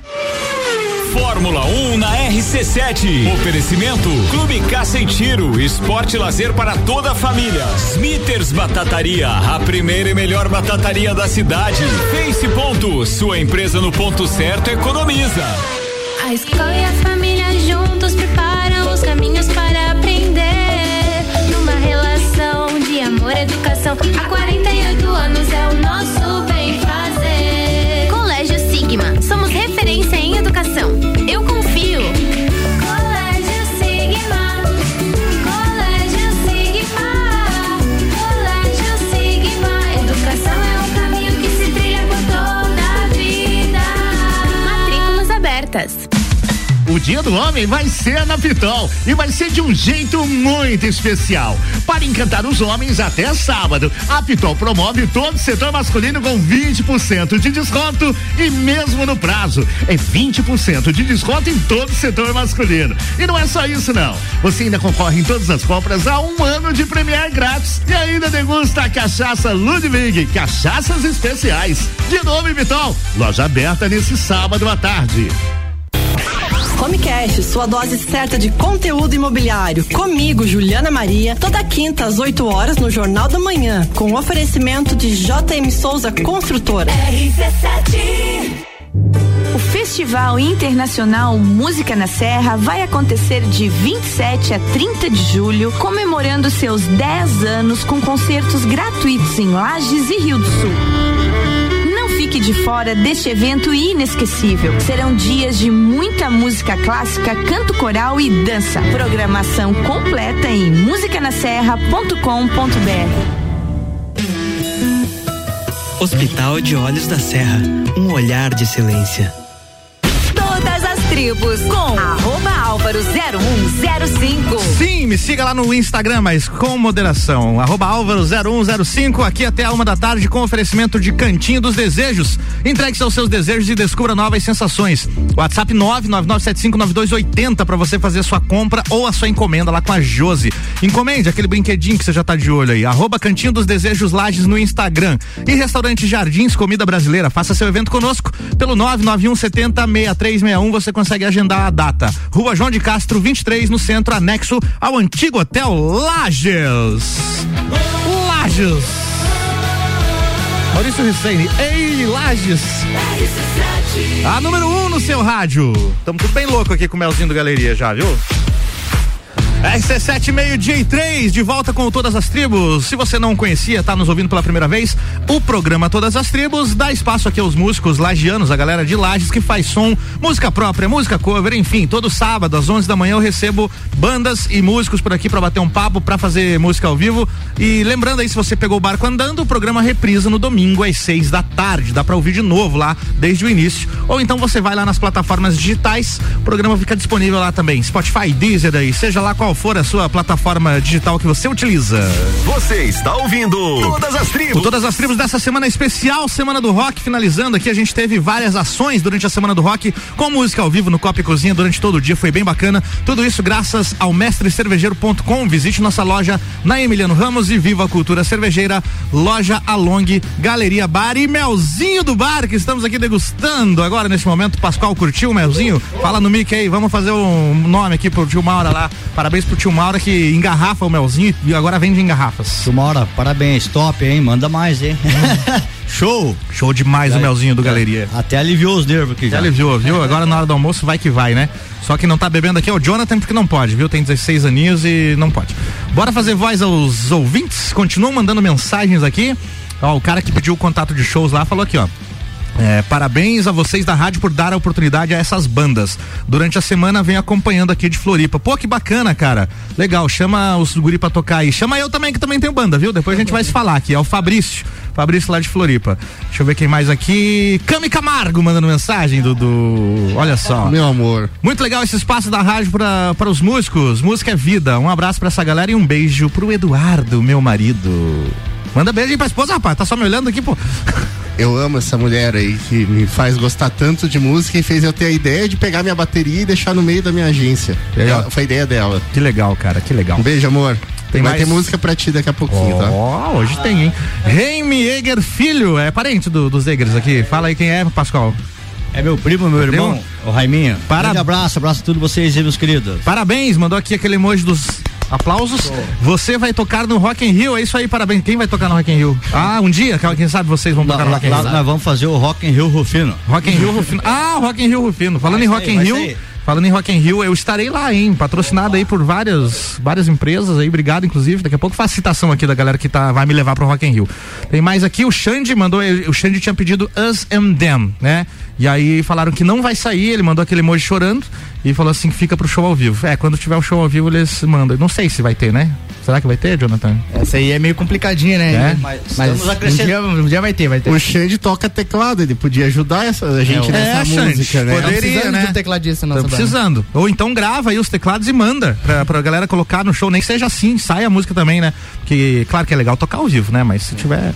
Fórmula 1 na RC7. Oferecimento Clube Caça Tiro, esporte lazer para toda a família. Smithers Batataria, a primeira e melhor batataria da cidade. Face Ponto, sua empresa no ponto certo economiza. A escola e a família juntos preparam os caminhos para aprender. Numa relação de amor e educação. Há 48 anos é o nosso educação. Eu confio. Colégio Sigma. Colégio Sigma. Colégio Sigma. Educação é um caminho que se trilha por toda a vida. Matrículas abertas. O Dia do Homem vai ser na Pitol e vai ser de um jeito muito especial. Para encantar os homens até sábado, a Pitol promove todo o setor masculino com 20% de desconto e mesmo no prazo. É 20% de desconto em todo o setor masculino. E não é só isso não. Você ainda concorre em todas as compras a um ano de Premier grátis e ainda degusta a cachaça Ludwig, cachaças especiais. De novo Pitol, loja aberta nesse sábado à tarde. Homecast, sua dose certa de conteúdo imobiliário. Comigo, Juliana Maria, toda quinta às 8 horas no Jornal da Manhã, com oferecimento de JM Souza Construtora. O Festival Internacional Música na Serra vai acontecer de 27 a 30 de julho, comemorando seus 10 anos com concertos gratuitos em Lages e Rio do Sul. Fique de fora deste evento inesquecível. Serão dias de muita música clássica, canto coral e dança. Programação completa em musicanaserra.com.br. Hospital de Olhos da Serra, um olhar de excelência. Todas as tribos com arroba álvaro 0105. Sim, me siga lá no Instagram, mas com moderação. Arroba Álvaro 0105, aqui até a uma da tarde, com oferecimento de Cantinho dos Desejos. Entregue-se aos seus desejos e descubra novas sensações. WhatsApp 999759280 para você fazer sua compra ou a sua encomenda lá com a Josi. Encomende aquele brinquedinho que você já tá de olho aí. Arroba Cantinho dos Desejos Lages no Instagram. E Restaurante Jardins Comida Brasileira. Faça seu evento conosco pelo 991 70 6361. Você consegue agendar a data. Rua João de Castro 23 no centro, anexo ao antigo Hotel Lages. Lages. Maurício Hussein, ei, Lages. A número 1 um no seu rádio. Tamo tudo bem louco aqui com o Melzinho do Galeria já, viu? RC7, meio-dia e três, de volta com Todas as Tribos. Se você não conhecia, tá nos ouvindo pela primeira vez, o programa Todas as Tribos dá espaço aqui aos músicos lagianos, a galera de Lages que faz som, música própria, música cover, enfim, todo sábado às 11 da manhã eu recebo bandas e músicos por aqui para bater um papo, para fazer música ao vivo. E lembrando aí, se você pegou o barco andando, o programa reprisa no domingo às seis da tarde. Dá para ouvir de novo lá desde o início. Ou então você vai lá nas plataformas digitais, o programa fica disponível lá também. Spotify, Deezer aí, seja lá qual for a sua plataforma digital que você utiliza. Você está ouvindo Todas as Tribos. O Todas as Tribos dessa semana especial, Semana do Rock, finalizando aqui, a gente teve várias ações durante a Semana do Rock, com música ao vivo no Copa e Cozinha durante todo o dia, foi bem bacana. Tudo isso graças ao mestrecervejeiro.com. Visite nossa loja na Emiliano Ramos e Viva a Cultura Cervejeira, loja Along, Galeria Bar e Melzinho do Bar, que estamos aqui degustando agora neste momento. Pascoal curtiu o Melzinho? Fala no mic aí, vamos fazer um nome aqui pro tio Maura lá. Parabéns pro tio Maura que engarrafa o Melzinho e agora vende em garrafas. Tio Maura, parabéns, top, hein? Manda mais, hein? Show! Show demais o Melzinho do Galeria. Até aliviou os nervos aqui Até já. aliviou, viu? Agora na hora do almoço vai que vai, né? Só que não tá bebendo aqui é o Jonathan porque não pode, viu? Tem 16 aninhos e não pode. Bora fazer voz aos ouvintes? Continuam mandando mensagens aqui. Ó, o cara que pediu o contato de shows lá falou aqui, ó. É, parabéns a vocês da rádio por dar a oportunidade a essas bandas. Durante a semana vem acompanhando aqui de Floripa. Pô, que bacana, cara. Legal, chama os guri pra tocar aí. Chama eu também, que também tenho banda, viu? Depois a gente vai se falar aqui. É o Fabrício. Fabrício lá de Floripa. Deixa eu ver quem mais aqui. Cami Camargo mandando mensagem do. Olha só. Meu amor. Muito legal esse espaço da rádio pra- para os músicos. Música é vida. Um abraço pra essa galera e um beijo pro Eduardo, meu marido. Manda beijo aí pra esposa, rapaz. Tá só me olhando aqui, pô. Eu amo essa mulher aí que me faz gostar tanto de música e fez eu ter a ideia de pegar minha bateria e deixar no meio da minha agência. Ela- foi a ideia dela. Que legal, cara, que legal. Um beijo, amor. Tem Vai mais? ter música pra ti daqui a pouquinho, tá? Ó, hoje tem, hein? Reime Eger Filho, é parente do- dos Egers aqui. Fala aí quem é, Pascoal. É meu primo, meu Entendeu? irmão, o Raiminho. Para- Grande abraço, abraço a todos vocês aí, meus queridos. Parabéns, mandou aqui aquele emoji dos aplausos. Você vai tocar no Rock in Rio, é isso aí, parabéns. Quem vai tocar no Rock in Rio? Ah, um dia, quem sabe vocês vão Lá, tocar no Rock in Rio. nós vamos fazer o Rock in Rio Rufino. Rock in Rio Rufino. Ah, Rock in Rio Rufino. Falando Vai em sair, Rock in Rio, sair. falando em Rock in Rio, eu estarei lá, hein? Patrocinado aí por várias, várias empresas aí, obrigado inclusive. Daqui a pouco faço citação aqui da galera que tá, vai me levar pro Rock in Rio. Tem mais aqui, o Xande mandou, o Xande tinha pedido Us and Them, né? E aí falaram que não vai sair, ele mandou aquele emoji chorando e falou assim que fica pro show ao vivo. É, quando tiver o show ao vivo eles mandam. Não sei se vai ter, né? Será que vai ter, Jonathan? Essa aí é meio complicadinha, né? É? Mas, um, acrescent- dia, um dia vai ter, vai ter. O Xande toca teclado, ele podia ajudar essa, a gente É, nessa Xande, música, né? poder- Tá poderia, precisando né? um tecladista na Tá precisando. Ou então grava aí os teclados e manda pra, pra galera colocar no show, nem que seja assim, sai a música também, né? Porque, claro que é legal tocar ao vivo, né? Mas se tiver.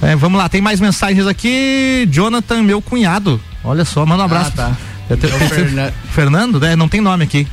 é, vamos lá, tem mais mensagens aqui. Jonathan, meu cunhado. Olha só, manda um abraço. Ah, tá. É o Fernan- Fernando, né? Não tem nome aqui.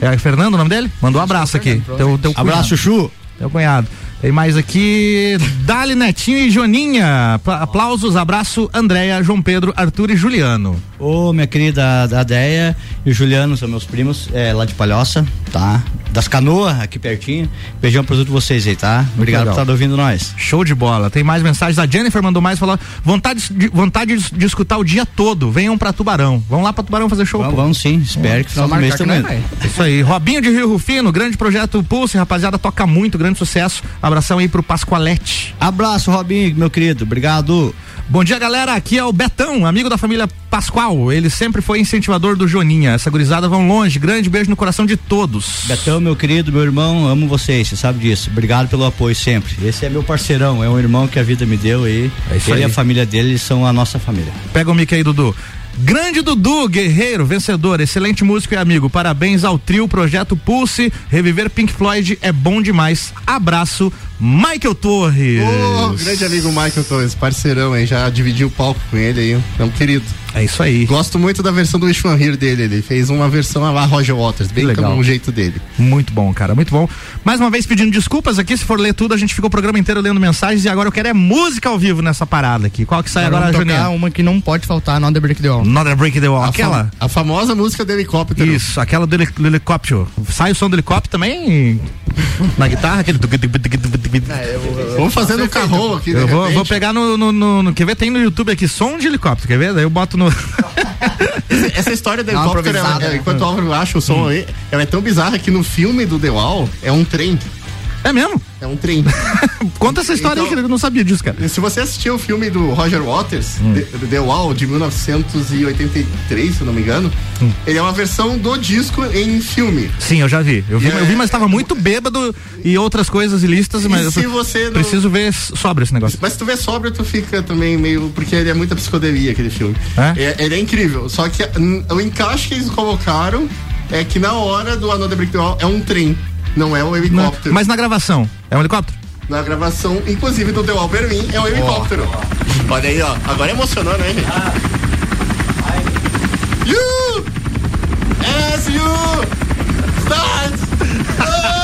É Fernando o nome dele? Mandou um abraço aqui. Teu, teu Abraço. Chu. Teu cunhado. Tem mais aqui. Dali Netinho e Joninha. Pla- Aplausos, abraço, Andréia, João Pedro, Arthur e Juliano. Ô, minha querida Adeia e o Juliano são meus primos, é, lá de Palhoça, tá? Das canoas, aqui pertinho. Beijão pra todos vocês aí, tá? Obrigado por estar ouvindo nós. Show de bola. Tem mais mensagens. A Jennifer mandou mais falou: vontade de, vontade de, de escutar o dia todo. Venham pra Tubarão. Vamos lá pra Tubarão fazer show. Vamos, pô. vamos sim, espero que Só final do mês que também. Isso aí. Robinho de Rio Rufino, grande projeto Pulse, rapaziada, toca muito, grande sucesso. Abração aí pro Pascoalete. Abraço, Robinho, meu querido. Obrigado. Bom dia, galera. Aqui é o Betão, amigo da família Pascoal. Ele sempre foi incentivador do Joninha. Essa gurizada vão longe. Grande beijo no coração de todos. Betão, meu querido, meu irmão, amo vocês, você sabe disso. Obrigado pelo apoio sempre. Esse é meu parceirão, é um irmão que a vida me deu aí. É Ele aí. e a família dele são a nossa família. Pega o mic aí, Dudu. Grande Dudu, guerreiro, vencedor, excelente músico e amigo. Parabéns ao trio Projeto Pulse. Reviver Pink Floyd é bom demais. Abraço, Michael Torres. Ô, grande amigo Michael Torres, parceirão aí, já dividi o palco com ele aí, é um querido. É isso aí. Gosto muito da versão do Wish One Here dele, ele fez uma versão lá Roger Waters, bem legal. como um jeito dele. Muito bom, cara, muito bom. Mais uma vez pedindo desculpas aqui, se for ler tudo, a gente ficou o programa inteiro lendo mensagens e agora eu quero é música ao vivo nessa parada aqui. Qual que sai agora, tocar Juninho? uma que não pode faltar, Not the Break the Wall. Another Break the Wall. A, Aquela? fa- a famosa música do helicóptero. Isso, aquela do, do helicóptero. Sai o som do helicóptero também na guitarra, aquele. Vamos fazer no carro aqui, de Eu vou, vou pegar no, no, no, no- Quer ver? Tem no YouTube aqui som de helicóptero, quer ver? Daí eu boto no. Essa história do helicóptero, é, né? enquanto o Álvaro acha o Hum. som aí, ela é tão bizarra que no filme do The Wall é um trem. É mesmo? É um trem. Conta essa história aí que eu não sabia disso, cara. Se você assistiu o filme do Roger Waters, Hum. The, The Wall, de 1983, se eu não me engano, Hum. ele é uma versão do disco em filme. Sim, eu já vi. Eu vi, é- eu vi mas estava muito bêbado e outras coisas ilícitas, mas eu se pre- você não- preciso ver sobre esse negócio. Mas se tu vê sóbrio, tu fica também meio. Porque ele é muita psicodelia, aquele filme. É? ele é incrível. Só que o encaixe que eles colocaram é que na hora do Another Brick the Wall é um trem, não é um helicóptero. Mas na gravação, é um helicóptero? Na gravação, inclusive do The Wall Berlim, é um helicóptero. Olha aí, ó. Agora emocionou, né, gente? You! As you! Start!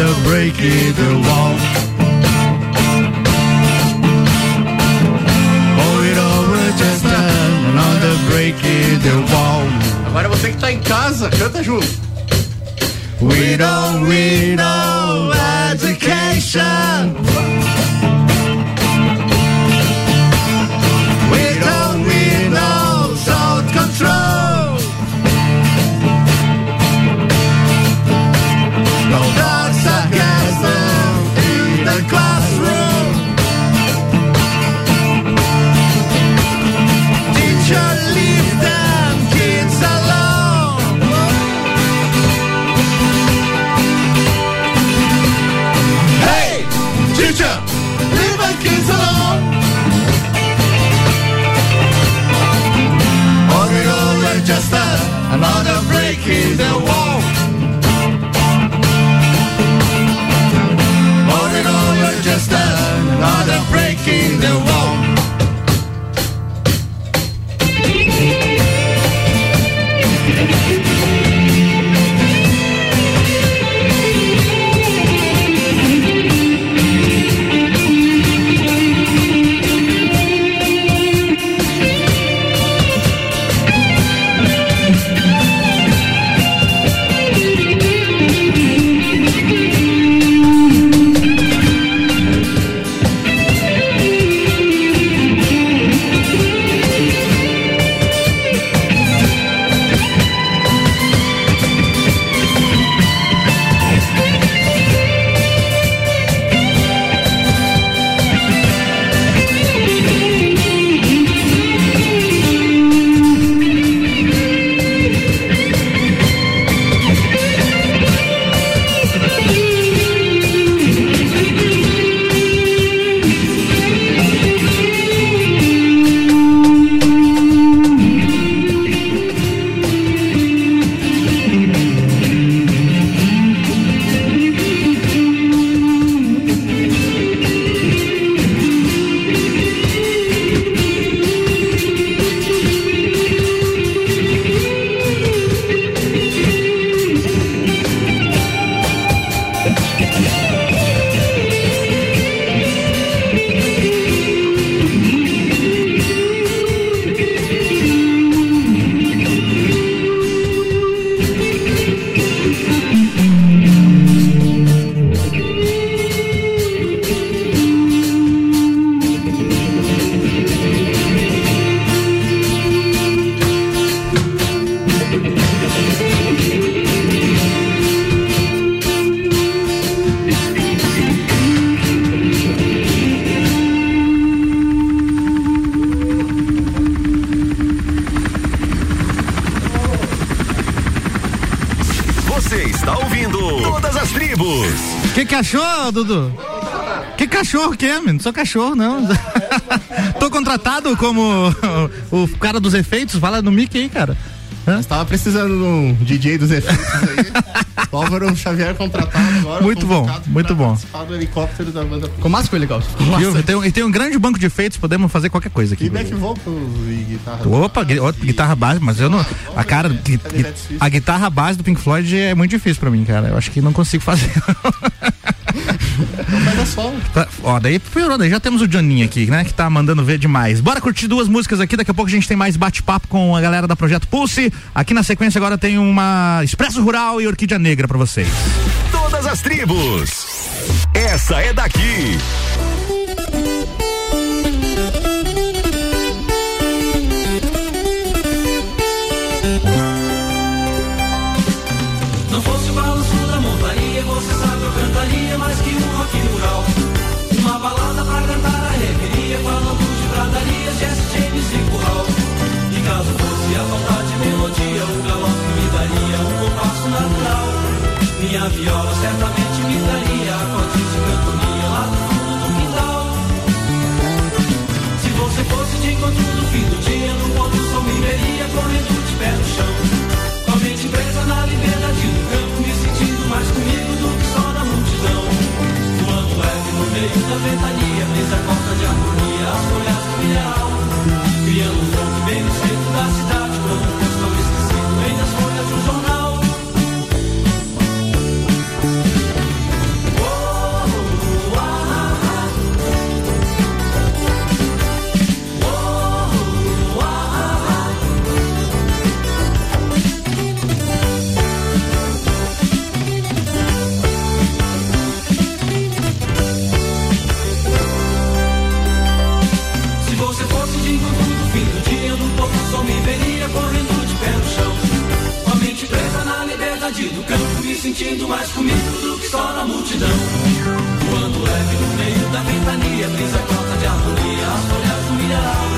another break the wall. Hold it over just another break in the wall. Agora você que tá em casa, canta junto. We don't, need no education. Dudu? Que cachorro que é, mano? Não sou cachorro, não. Tô contratado como o cara dos efeitos, fala no Mickey aí, cara. Nós tava precisando de um DJ dos efeitos aí. O Álvaro Xavier contratado agora. Muito bom, muito bom. do helicóptero da banda. Com máscara o helicóptero. E tem, e tem um grande banco de efeitos, podemos fazer qualquer coisa aqui. E back vocals e guitarra. Opa, outra guitarra base, mas eu não. A cara, a guitarra base do Pink Floyd é muito difícil pra mim, cara. Eu acho que não consigo fazer. Não faz a solo. Tá, ó, daí piorou, daí já temos o Joninho aqui, né? Que tá mandando ver demais. Bora curtir duas músicas aqui, daqui a pouco a gente tem mais bate-papo com a galera da Projeto Pulse. Aqui na sequência agora tem uma Expresso Rural e Orquídea Negra pra vocês. Todas as tribos. Essa é daqui. Viola certamente me daria acordes de cantoria lá no fundo do quintal. Se você fosse de encontro no fim do dia, no ponto do sol me veria correndo de pé no chão. Com a mente presa na liberdade do campo, me sentindo mais comigo do que só na multidão. Voando leve no meio da ventania, brisa corta de harmonia, as folhas do mineral. Criando um fogo bem no centro da cidade, do campo, me sentindo mais comigo do que só na multidão. Voando leve no meio da ventania, brisa corta de harmonia, as folhas do.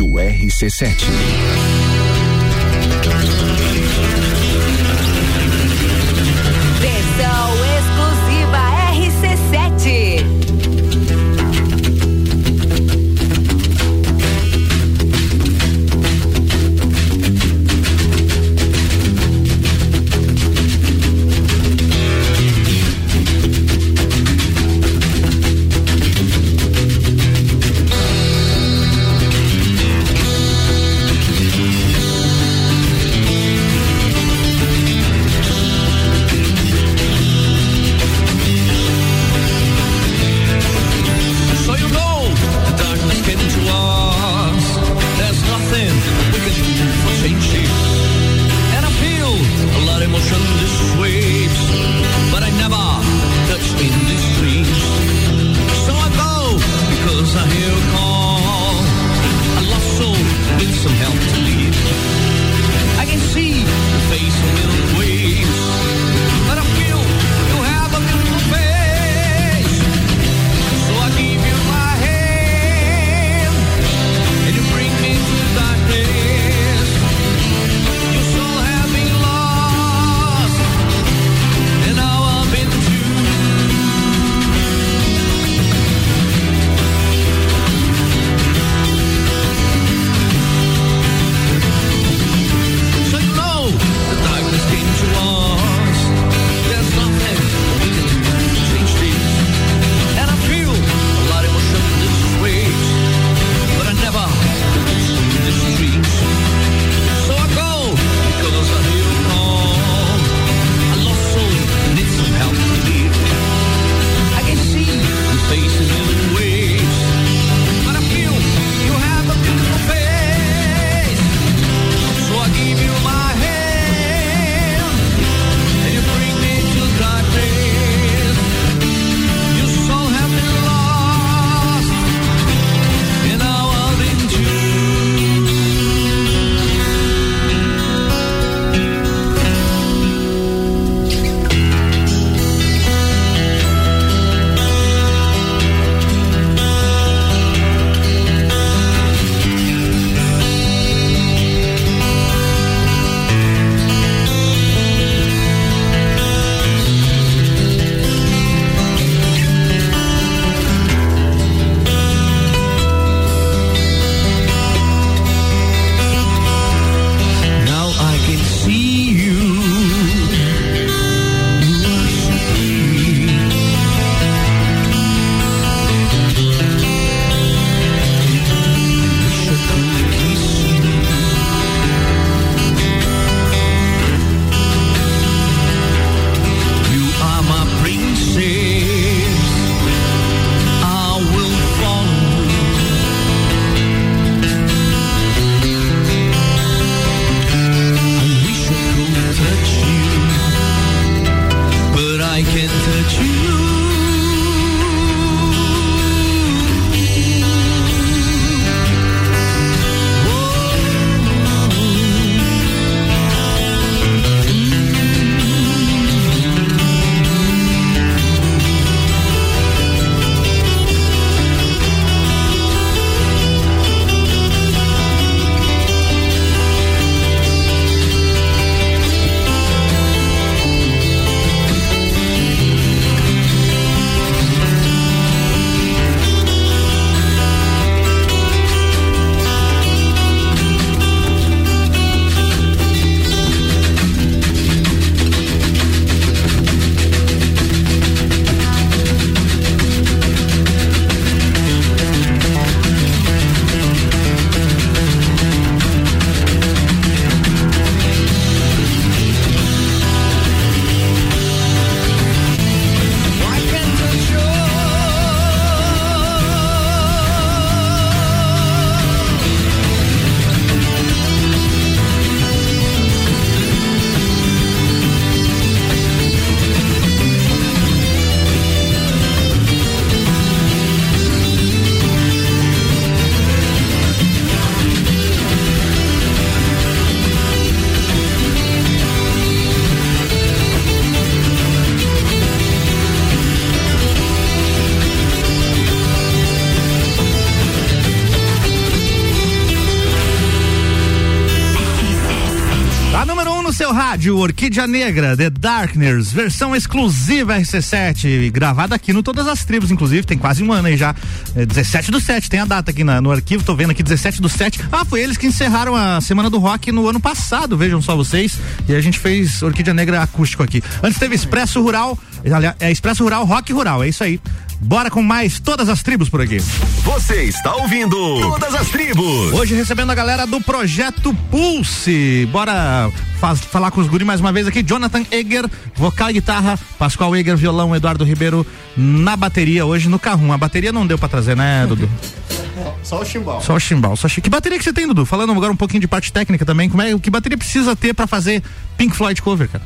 Rádio RC7. Rádio, Orquídea Negra, The Darkness, versão exclusiva RC7, gravada aqui no Todas as Tribos, inclusive, tem quase um ano aí já. É 17 do 7, tem a data aqui na- no arquivo, tô vendo aqui 17 do 7. Ah, foi eles que encerraram a Semana do Rock no ano passado, vejam só vocês. E a gente fez Orquídea Negra acústico aqui. Antes teve Expresso Rural, é Expresso Rural, Rock Rural, é isso aí. Bora com mais Todas as Tribos por aqui. Você está ouvindo Todas as Tribos. Hoje recebendo a galera do Projeto Pulse. Bora faz- falar com os guri mais uma vez aqui. Jonathan Eger, vocal e guitarra. Pascoal Eger, violão. Eduardo Ribeiro na bateria hoje no carrum. A bateria não deu pra trazer, né, Dudu? Só o chimbal. Só o chimbal. Só chi- Que bateria que você tem, Dudu? Falando agora um pouquinho de parte técnica também. Como é, que bateria precisa ter pra fazer Pink Floyd cover, cara?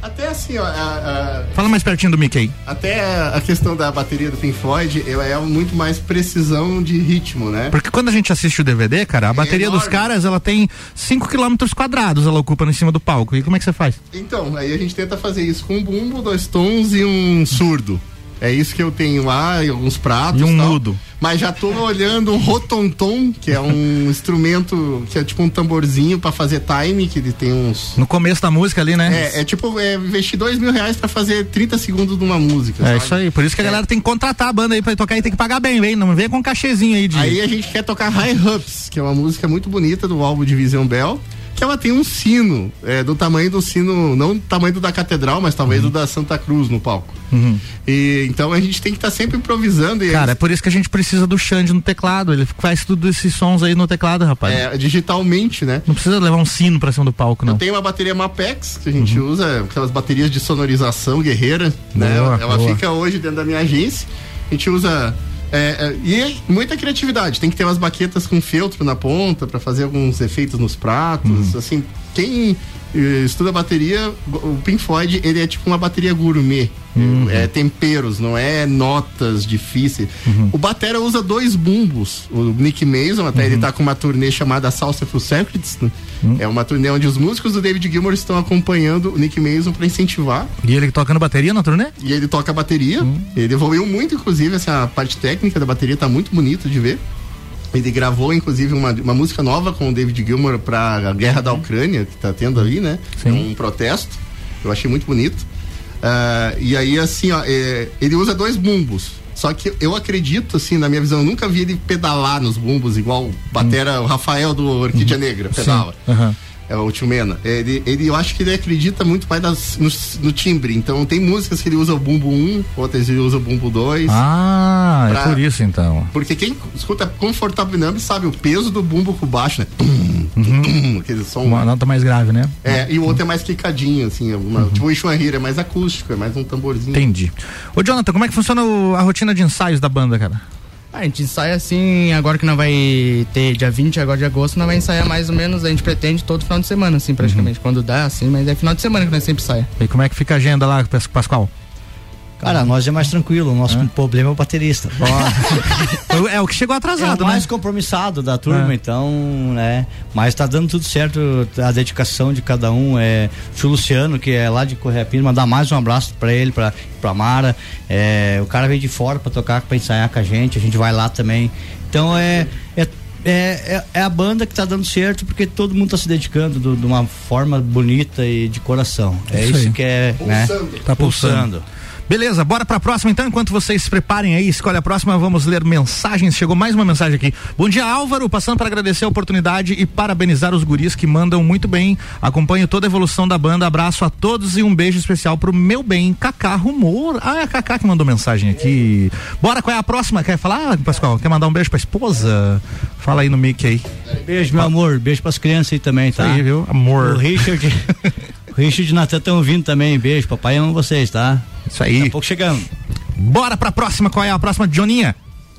Até assim, ó, a- a- Fala mais pertinho do Mickey até a questão da bateria do Pink Floyd eu- é muito mais precisão de ritmo, né? Porque quando a gente assiste o DVD, cara, a bateria dos caras, ela tem 5 quilômetros quadrados, ela ocupa em cima do palco. E como é que você faz? Então, aí a gente tenta fazer isso com um bumbo, dois tons e um surdo. É isso que eu tenho lá, e alguns pratos. E um tal. mudo. Mas já tô olhando um rotontom, que é um instrumento que é tipo um tamborzinho pra fazer time, que ele tem uns. No começo da música ali, né? É, é tipo, é, investir dois mil reais pra fazer 30 segundos de uma música. É sabe? isso aí, por isso que a galera tem que contratar a banda aí pra tocar e tem que pagar bem, vem, não vem com um cachezinho aí de. Aí a gente quer tocar High Ups, que é uma música muito bonita do álbum Division Bell, que ela tem um sino, é, do tamanho do sino, não do tamanho do da catedral, mas talvez do da Santa Cruz no palco. Uhum. E então a gente tem que estar sempre improvisando e Cara, é por isso que a gente precisa do Xande no teclado. Ele faz tudo esses sons aí no teclado, rapaz. é, digitalmente, né? Não precisa levar um sino pra cima do palco, não. Tem uma bateria Mapex que a gente usa, aquelas baterias de sonorização guerreira, né? Boa, Ela boa. fica hoje dentro da minha agência. A gente usa é, é, e muita criatividade. Tem que ter umas baquetas com feltro na ponta para fazer alguns efeitos nos pratos. Assim, quem estuda bateria, o Pink Floyd ele é tipo uma bateria gourmet. É temperos, não é notas difíceis. O Batera usa dois bumbos. O Nick Mason, até ele tá com uma turnê chamada Salsaful Secrets. né? É uma turnê onde os músicos do David Gilmour estão acompanhando o Nick Mason para incentivar. E ele tocando bateria na turnê? E ele toca bateria. Ele evoluiu muito, inclusive, essa parte técnica da bateria tá muito bonita de ver. Ele gravou, inclusive, uma, uma música nova com o David Gilmour pra guerra da Ucrânia, que tá tendo ali, né? É um protesto. Eu achei muito bonito. Ah, e aí, assim, ó, é, ele usa dois bumbos. Só que eu acredito, assim, na minha visão, eu nunca vi ele pedalar nos bumbos, igual batera, o Rafael do Orquídea Negra pedala. Aham. É o Tio Mena. Ele, ele, eu acho que ele acredita muito mais das- no, no timbre. Então tem músicas que ele usa o bumbo 1, outras ele usa o bumbo 2. Ah, Pra- é por isso então. Porque quem escuta Confortable Numb sabe o peso do bumbo com baixo, né? Tum, aquele som. Uma nota mais grave, né? É, e o outro é mais quicadinho, assim. Uma, Tipo o Ishwanhira, é mais acústico, é mais um tamborzinho. Entendi. Ô, Jonathan, como é que funciona o- a rotina de ensaios da banda, cara? A gente ensaia assim, agora que não vai ter dia 20 agora de agosto, não vai ensaiar mais ou menos, a gente pretende todo final de semana, assim, praticamente. Quando dá, assim, mas é final de semana que nós sempre saia. E como é que fica a agenda lá, Pas- Pascoal? Cara, nós é mais tranquilo, o nosso problema é o baterista. é o que chegou atrasado, é o mais né? compromissado da turma, É. então, né? Mas tá dando tudo certo, a dedicação de cada um. É, o tio Luciano, que é lá de Correia mandar mais um abraço pra ele, pra, pra Mara. É, o cara veio de fora pra tocar, pra ensaiar com a gente, a gente vai lá também. Então é. é é, é, é a banda que tá dando certo porque todo mundo tá se dedicando do- de uma forma bonita e de coração. É Isso isso, que é, né? Tá pulsando. Beleza, bora pra próxima então. Enquanto vocês se preparem aí, escolhe a próxima, vamos ler mensagens. Chegou mais uma mensagem aqui. Bom dia, Álvaro. Passando para agradecer a oportunidade e parabenizar os guris que mandam muito bem. Acompanho toda a evolução da banda. Abraço a todos e um beijo especial pro meu bem, Cacá Rumor. Ah, é a Cacá que mandou mensagem aqui. Bora, qual é a próxima? Quer falar, Pascoal? Quer mandar um beijo pra esposa? Fala aí no mic aí. Beijo, meu amor. Beijo pras crianças aí também, tá? Isso aí, viu? Amor. O Richard. o Richard e o Natan estão ouvindo também. Beijo. Papai ama vocês, tá? Isso aí. Daqui a pouco chegamos. Bora pra próxima. Qual é a próxima, Joninha?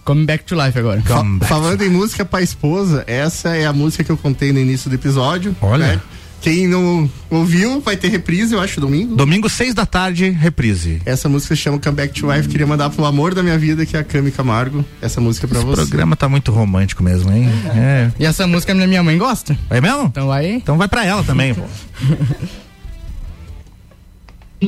Come back to life agora. Fa- falando em música pra esposa, essa é a música que eu contei no início do episódio. Olha. né? Quem não ouviu, vai ter reprise, eu acho, domingo. Domingo, seis da tarde, reprise. Essa música se chama Come Back to Life. Queria mandar pro amor da minha vida, que é a Cami Camargo. Essa música pra Esse você. programa tá muito romântico mesmo, hein? É. E essa música minha mãe gosta? É mesmo? Então vai. Então vai pra ela também, pô. We're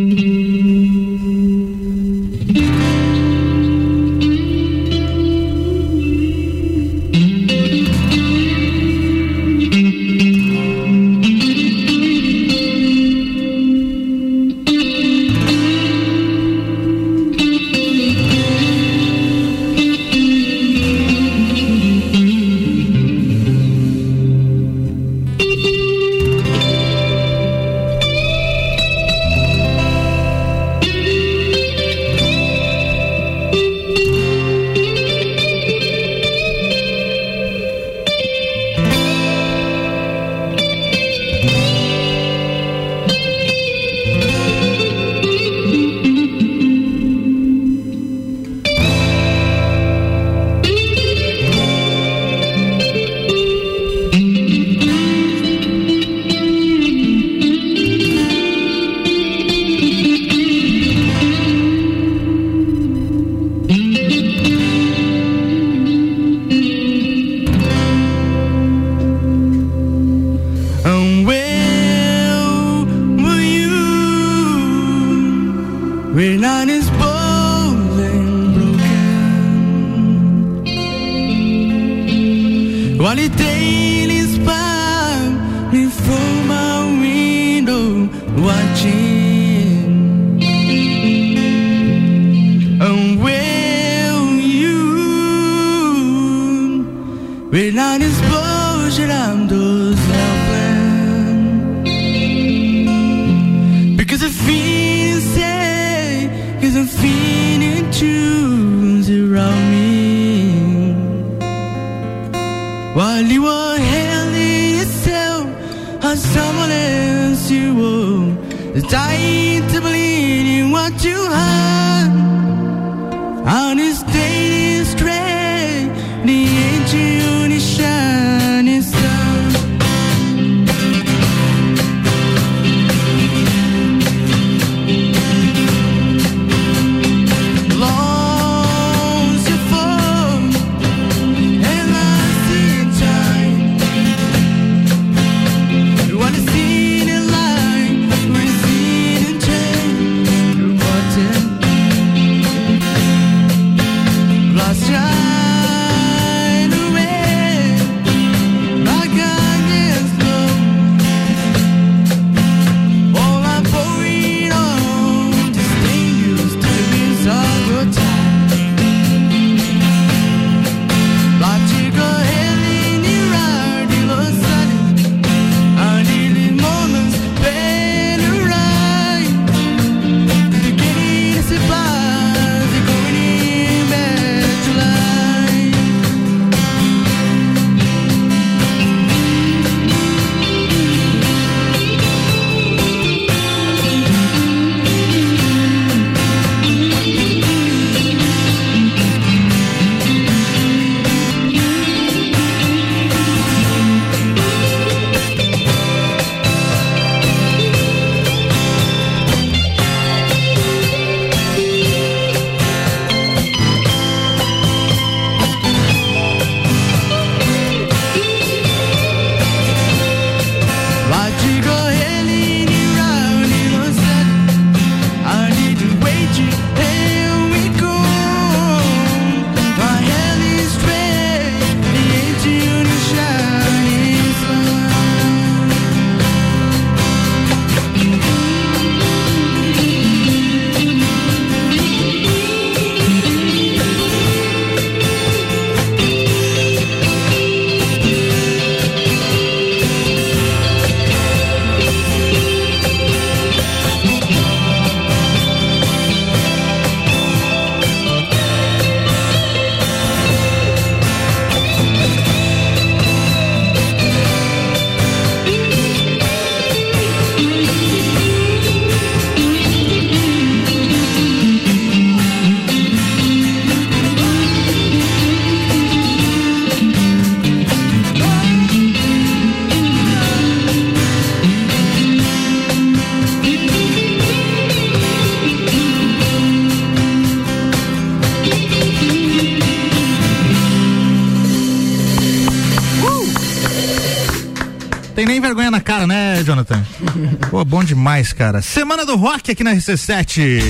bom demais, cara. Semana do Rock aqui na RC7.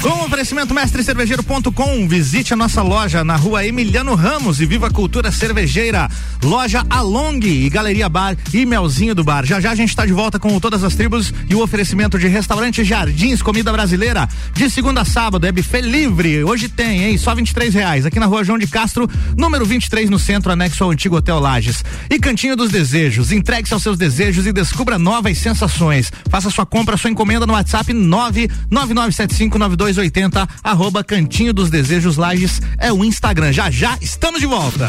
Com oferecimento mestrecervejeiro.com, visite a nossa loja na rua Emiliano Ramos e viva a cultura cervejeira. Loja Along e Galeria Bar e Melzinho do Bar. Já já a gente está de volta com todas as tribos e o oferecimento de restaurante Jardins, comida brasileira. De segunda a sábado é buffet livre. Hoje tem, hein? Só 23 reais. Aqui na rua João de Castro, número 23 no centro, anexo ao antigo Hotel Lages. E Cantinho dos Desejos. Entregue-se aos seus desejos e descubra novas sensações. Faça sua compra, sua encomenda no WhatsApp 999759280 arroba Cantinho dos Desejos Lages é o Instagram. Já já estamos de volta.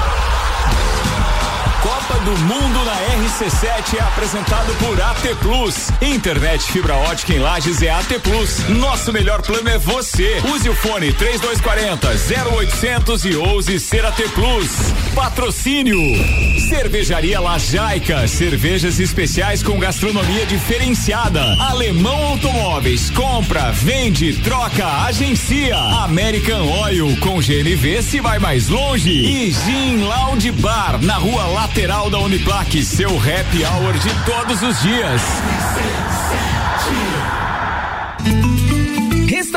Copa do Mundo na RC7 é apresentado por AT Plus. Internet fibra ótica em Lages é AT Plus. Nosso melhor plano é você. Use o fone 3240 0800 e ouse ser AT Plus. Patrocínio. Cervejaria Lajaica. Cervejas especiais com gastronomia diferenciada. Alemão Automóveis. Compra, vende, troca, agencia. American Oil com GNV se vai mais longe. E Gin Lounge Bar na rua lateral da Uniplaque. Seu happy hour de todos os dias.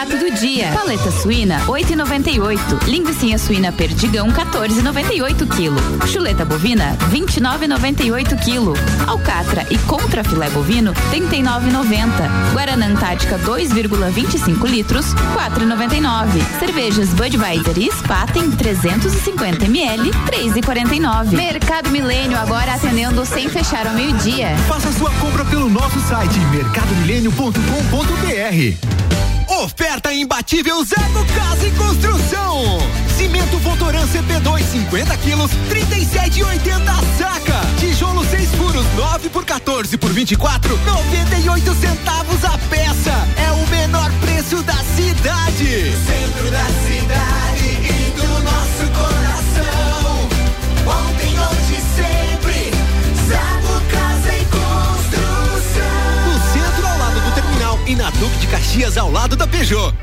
Barato do dia. Paleta suína, 8,98. Linguiça suína perdigão, 14,98 quilo. Chuleta bovina, 29,98 quilo. Alcatra e contra filé bovino, 39,90. Guaraná Antártica, 2,25 litros, 4,99. Cervejas Budweiser e Spaten, 350 ml, 3,49. Mercado Milênio agora atendendo sem fechar ao meio-dia. Faça sua compra pelo nosso site mercadomilênio.com.br. Oferta imbatível Zago Casa e Construção. Cimento Votoran CP2 50 quilos, 37,80 a saca. Tijolo 6 furos 9 por 14 por 24, 98 centavos a peça. É o menor preço da cidade. Centro da cidade Duque de Caxias, ao lado da Peugeot.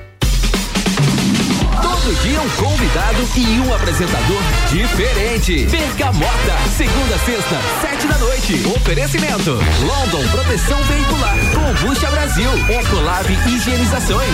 Todo dia um convidado e um apresentador diferente. Bergamota, segunda sexta, sete da noite. Oferecimento: London Proteção Veicular, Combucha Brasil, Ecolab Higienizações.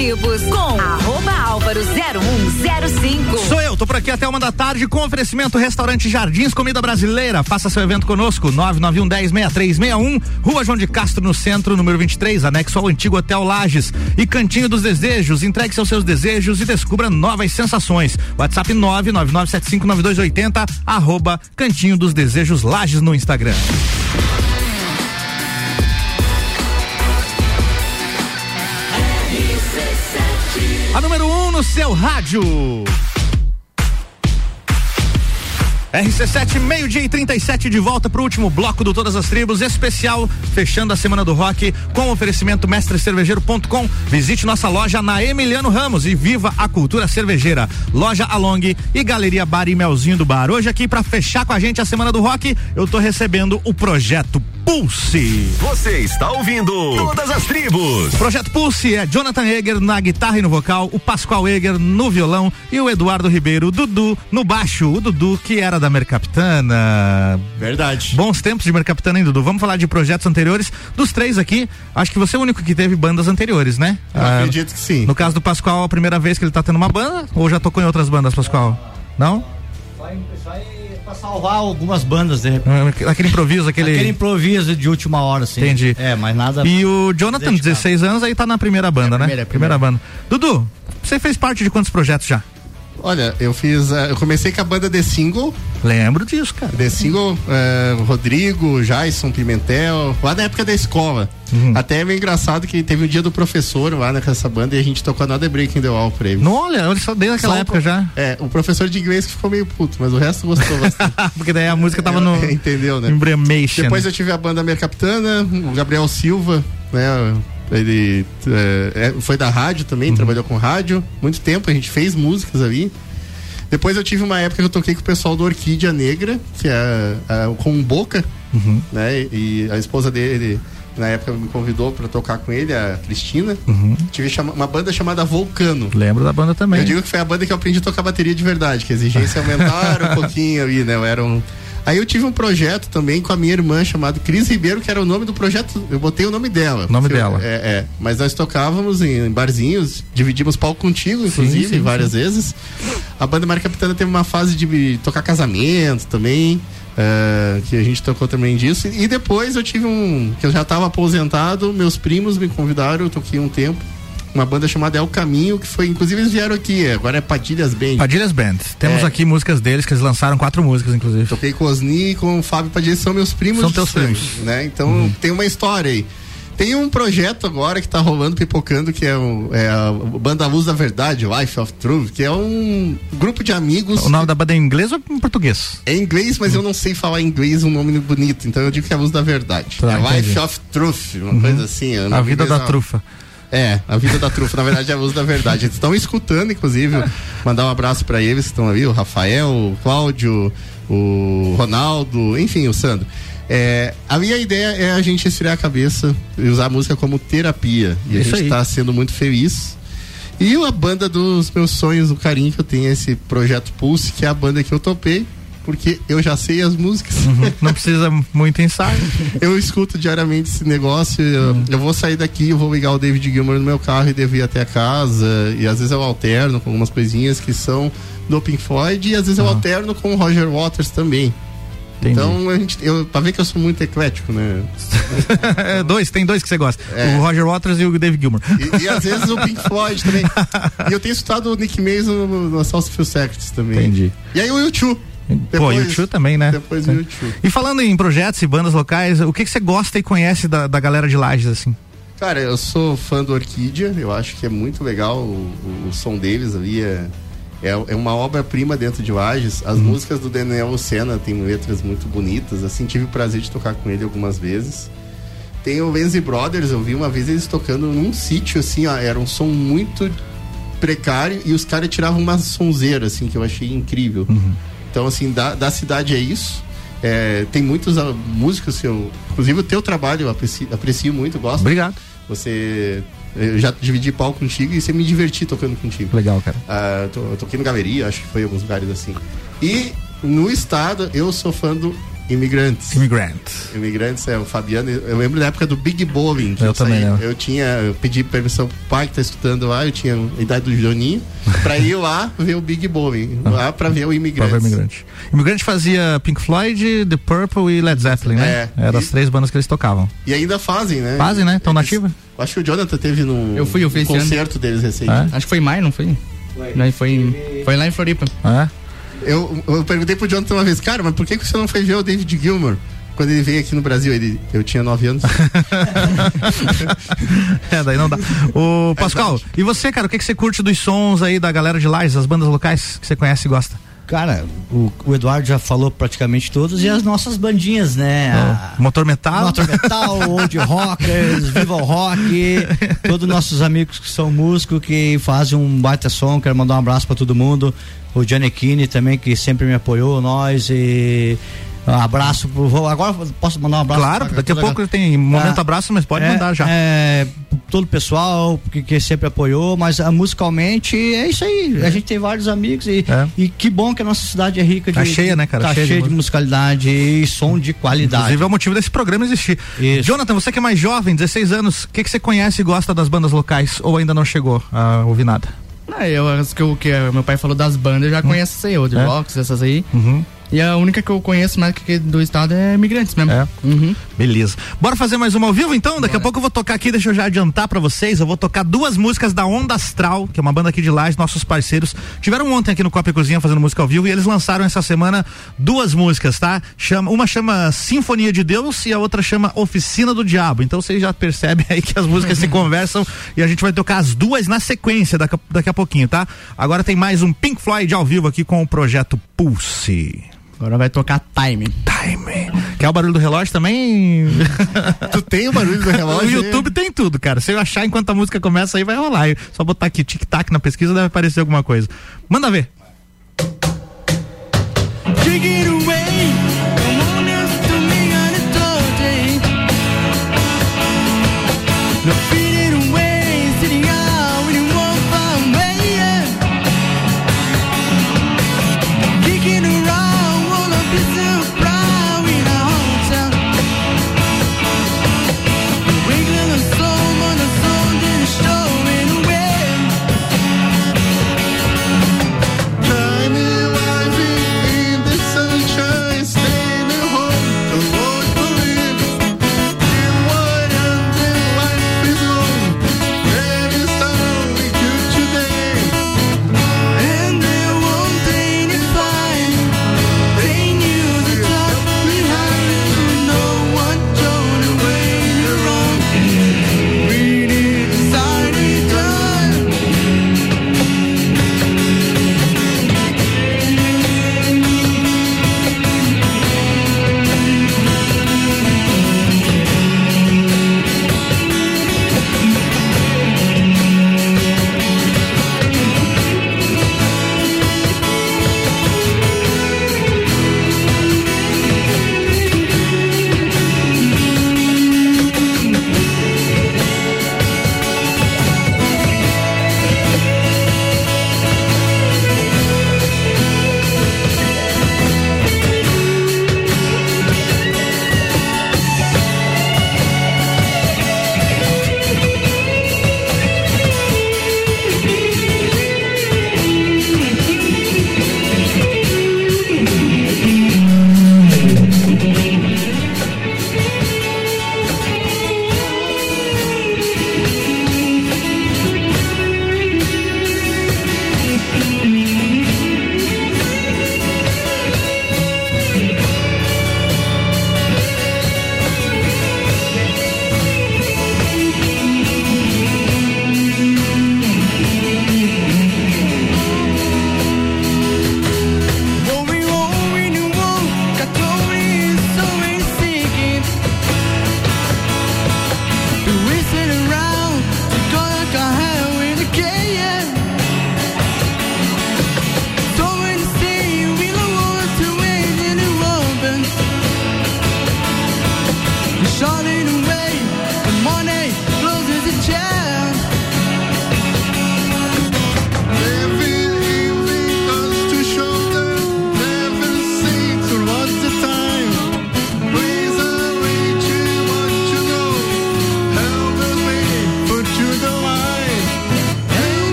Tribos com arroba álvaro 0105. Sou eu, tô por aqui até uma da tarde com oferecimento Restaurante Jardins Comida Brasileira. Faça seu evento conosco, 991 10 6361, Rua João de Castro, no centro, número 23, anexo ao antigo Hotel Lages. E Cantinho dos Desejos, entregue seus seus desejos e descubra novas sensações. WhatsApp 999759280, arroba Cantinho dos Desejos Lages no Instagram. A número 1 um no seu rádio. RC7, meio-dia e 37 de volta pro último bloco do Todas as Tribos, especial, fechando a semana do rock com oferecimento mestrecervejeiro.com. Visite nossa loja na Emiliano Ramos e viva a cultura cervejeira. Loja Along e Galeria Bar e Melzinho do Bar. Hoje aqui para fechar com a gente a semana do rock, eu tô recebendo o projeto Pulse. Você está ouvindo Todas as Tribos. Projeto Pulse é Jonathan Eger na guitarra e no vocal, o Pascoal Eger no violão e o Eduardo Ribeiro, o Dudu, no baixo. O Dudu que era da Mercapitana. Verdade. Bons tempos de Mercapitana, hein, Dudu? Vamos falar de projetos anteriores. Dos três aqui, acho que você é o único que teve bandas anteriores, né? Eu acredito que sim. No caso do Pascoal, a primeira vez que ele tá tendo uma banda, ou já tocou em outras bandas, Pascoal? Não? Pra salvar algumas bandas, de repente. Aquele improviso, aquele. Aquele improviso de última hora, assim. Entendi. É, mas nada. E o Jonathan, dedicado. 16 anos, aí tá na primeira banda, né? primeira, primeira banda. Dudu, você fez parte de quantos projetos já? Olha, eu fiz. eh, eu comecei com a banda The Single. Lembro disso, cara. The Single, eh, Rodrigo, Jason Pimentel, lá na época da escola. Uhum. Até é meio engraçado que teve o dia do professor lá nessa banda e a gente tocou Another Breaking the Wall pra eles. Não, olha, olha só desde aquela Só o época pro- já. É, o professor de inglês que ficou meio puto, mas o resto gostou bastante. Porque daí a música tava no. Entendeu, né? Depois eu tive a banda Minha Capitana, o Gabriel Silva, né? Ele é, é, foi da rádio também, trabalhou com rádio. Muito tempo, a gente fez músicas ali. Depois eu tive uma época que eu toquei com o pessoal do Orquídea Negra, que é, é com o Boca, Uhum. né? E a esposa dele, na época, me convidou para tocar com ele, a Cristina. Uhum. Tive chama- uma banda chamada Vulcano. Lembro da banda também. Eu digo que foi a banda que eu aprendi a tocar bateria de verdade, que a exigência aumentaram um pouquinho ali, né? Eu era um. Aí eu tive um projeto também com a minha irmã chamado Cris Ribeiro, que era o nome do projeto. Eu botei o nome dela. O nome eu- dela. É, é. Mas nós tocávamos em barzinhos, dividimos palco contigo, inclusive, sim, várias sim. vezes. A banda Mar Capitana teve uma fase de tocar casamento também. é, que a gente tocou também disso. E depois eu tive um. que eu já estava aposentado, meus primos me convidaram, eu toquei um tempo. Uma banda chamada É o Caminho, que foi, inclusive eles vieram aqui, agora é Padilhas Band. Padilhas Band. Temos É. aqui músicas deles, que eles lançaram quatro músicas, inclusive. Toquei com Osni e com o Fábio Padilha, são meus primos. São teus sangue, primos. Uhum. Né? Então tem uma história aí. Tem um projeto agora que tá rolando, pipocando, que é, o, é a Banda Luz da Verdade, Life of Truth, que é um grupo de amigos. O nome da banda é em inglês ou em português? É em inglês, mas eu não sei falar em inglês um nome bonito, então eu digo que é a Luz da Verdade. Tá, é Life of Truth, uma Uhum. coisa assim. A vida da não- trufa. É, a vida da trufa, na verdade é a luz da verdade. Eles estão escutando, inclusive, mandar um abraço pra eles que estão ali, o Rafael, o Cláudio, o Ronaldo, enfim, o Sandro. É, a minha ideia é a gente esfriar a cabeça e usar a música como terapia. E a Isso gente aí. tá sendo muito feliz. E a banda dos meus sonhos, o carinho que eu tenho é esse projeto Pulse, que é a banda que eu topei, porque eu já sei as músicas. Não precisa muito ensaio. eu escuto diariamente esse negócio. Eu, eu vou sair daqui, eu vou ligar o David Gilmour no meu carro e devo ir até a casa. E às vezes eu alterno com algumas coisinhas que são do Pink Floyd e às vezes eu alterno com o Roger Waters também. Entendi. Então, a gente, eu, pra ver que eu sou muito eclético, né? É, dois, tem dois que você gosta. É. O Roger Waters e o Dave Gilmour. E, e às vezes o Pink Floyd também. E eu tenho escutado o Nick Mason no, no Assault Few Secrets também. Entendi. E aí o YouTube. Pô, e o Tchu também, né? Depois o YouTube. E falando em projetos e bandas locais, o que, você gosta e conhece da, da galera de Lages, assim? Cara, eu sou fã do Orquídea, eu acho que é muito legal o, o- o som deles ali, é, é, é uma obra-prima dentro de Lages. As músicas do Daniel Lucena têm letras muito bonitas, assim, tive o prazer de tocar com ele algumas vezes. Tem o Lenzi Brothers, eu vi uma vez eles tocando num sítio, assim, ó, era um som muito precário e os caras tiravam uma sonzeira, assim, que eu achei incrível. Então, assim, da, da cidade é isso. É, tem muitos ah, músicos que eu. Inclusive o teu trabalho eu aprecio, aprecio muito, gosto. Obrigado. Você. Eu já dividi palco contigo e você me diverti tocando contigo. Legal, cara. Ah, to- eu toquei no Galeria, acho que foi em alguns lugares assim. E no estado, eu sou fã do Imigrantes. Immigrant. Imigrantes é o Fabiano. Eu lembro da época do Big Bowling. Eu também lembro. Eu tinha. Eu pedi permissão pro pai que tá escutando lá, eu tinha a idade do Joninho, pra ir lá ver o Big Bowling. Lá pra ver o Imigrantes. Próprio Imigrante. Imigrante fazia Pink Floyd, The Purple e Led Zeppelin, né? É. Era as três bandas que eles tocavam. E ainda fazem, né? Fazem, né? Tão nativa? Eu acho que o Jonathan teve num Eu fui, eu fui concerto deles recente. É? Acho que foi em maio, não foi? Não, foi, em- foi lá em Floripa. É? Eu, eu perguntei pro Jonathan uma vez, cara, mas por que que você não foi ver o David Gilmour? Quando ele veio aqui no Brasil, ele, eu tinha nove anos. é, daí não dá. Ô, Pascal, e você, cara, o que, que você curte dos sons aí da galera de Lages, as bandas locais que você conhece e gosta? Cara, o, o Eduardo já falou praticamente todos e as nossas bandinhas, né? A- Motor Metal? Motor Metal, Old Rockers, Viva o Rock, todos nossos amigos que são músicos, que fazem um baita som, quero mandar um abraço pra todo mundo. O Kine também, que sempre me apoiou, nós e abraço pro. Agora posso mandar um abraço? Claro, pra daqui a pouco tem momento Ah, abraço, mas pode é, mandar já. É, todo o pessoal que, que sempre apoiou, mas ah, musicalmente é isso aí. A gente tem vários amigos e, e que bom que a nossa cidade é rica de. Tá cheia, né, cara? Tá Cheia cheia, de de, musicalidade e som de qualidade. Inclusive é o motivo desse programa existir. Jonathan, você que é mais jovem, 16 anos, o que, que você conhece e gosta das bandas locais ou ainda não chegou a ouvir nada? Ah, eu, as que, o que meu pai falou das bandas, eu já conheço essas aí, Old É? Rocks, essas aí. Uhum. E a única que eu conheço mais que do estado é Imigrantes mesmo. É. Uhum. Beleza. Bora fazer mais uma ao vivo então? Daqui a pouco eu vou tocar aqui, deixa eu já adiantar pra vocês. Eu vou tocar duas músicas da Onda Astral, que é uma banda aqui de Lages, nossos parceiros. Tiveram ontem aqui no Copa e Cozinha fazendo música ao vivo e eles lançaram essa semana duas músicas, tá? Chama, uma chama Sinfonia de Deus e a outra chama Oficina do Diabo. Então vocês já percebem aí que as músicas se conversam e a gente vai tocar as duas na sequência daqui a, daqui a pouquinho, tá? Agora tem mais um Pink Floyd ao vivo aqui com o projeto Pulse. Agora vai tocar Time. Time. Quer o barulho do relógio também? tu tem o barulho do relógio? O YouTube tem tudo, cara. Se eu achar enquanto a música começa aí, vai rolar. Só botar aqui tic-tac na pesquisa, deve aparecer alguma coisa. Manda ver. Take it away.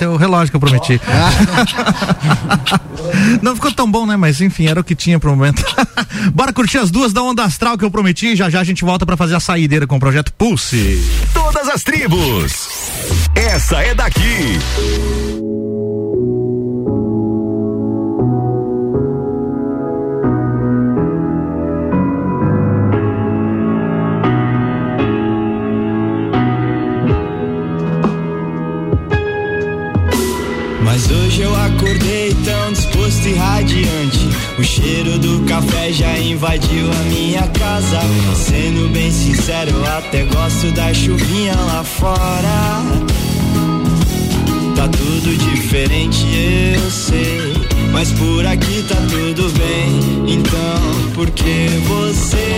Esse é o relógio que eu prometi. Não ficou tão bom, né? Mas enfim, era o que tinha pro momento. Bora curtir as duas da onda astral que eu prometi. Já já a gente volta pra fazer a saideira com o projeto Pulse. Todas as tribos. Essa é daqui. Sincero, eu até gosto da chuvinha lá fora. Tá tudo diferente, eu sei. Mas por aqui tá tudo bem. Então, por que você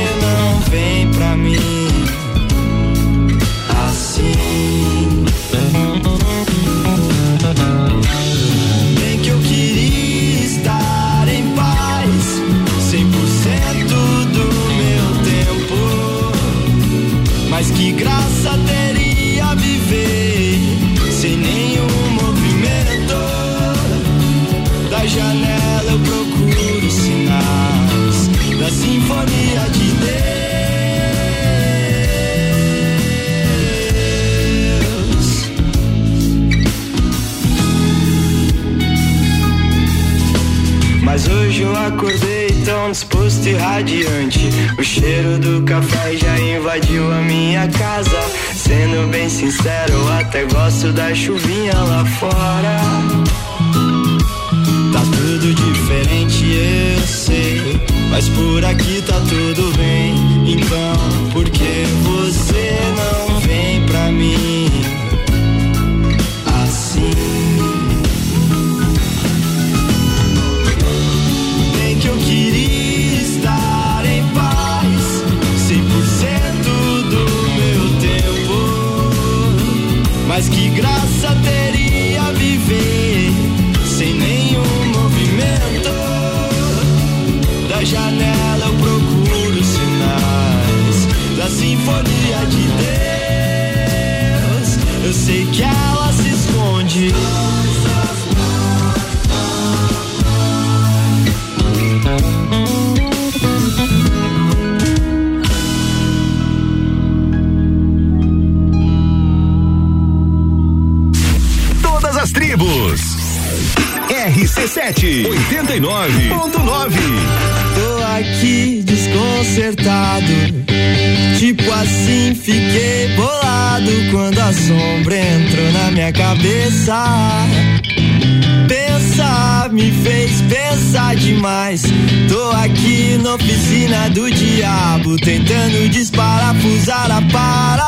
Tô aqui desconcertado. Tipo assim, fiquei bolado quando a sombra entrou na minha cabeça. Pensar me fez pensar demais. Tô aqui na oficina do diabo, tentando desparafusar a paranoia.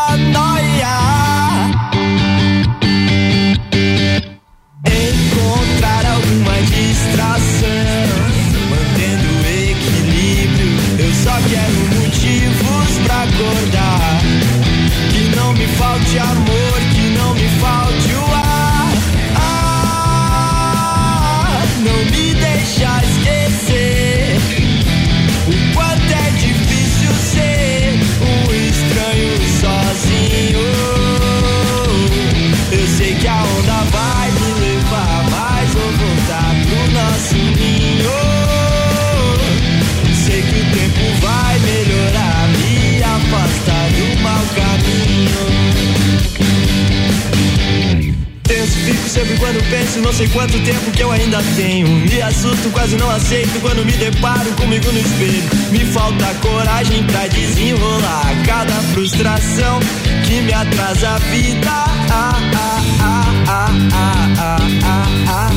Quanto tempo que eu ainda tenho? Me assusto, quase não aceito quando me deparo comigo no espelho. Me falta coragem pra desenrolar cada frustração que me atrasa a vida. Ah, ah, ah, ah, ah, ah, ah, ah.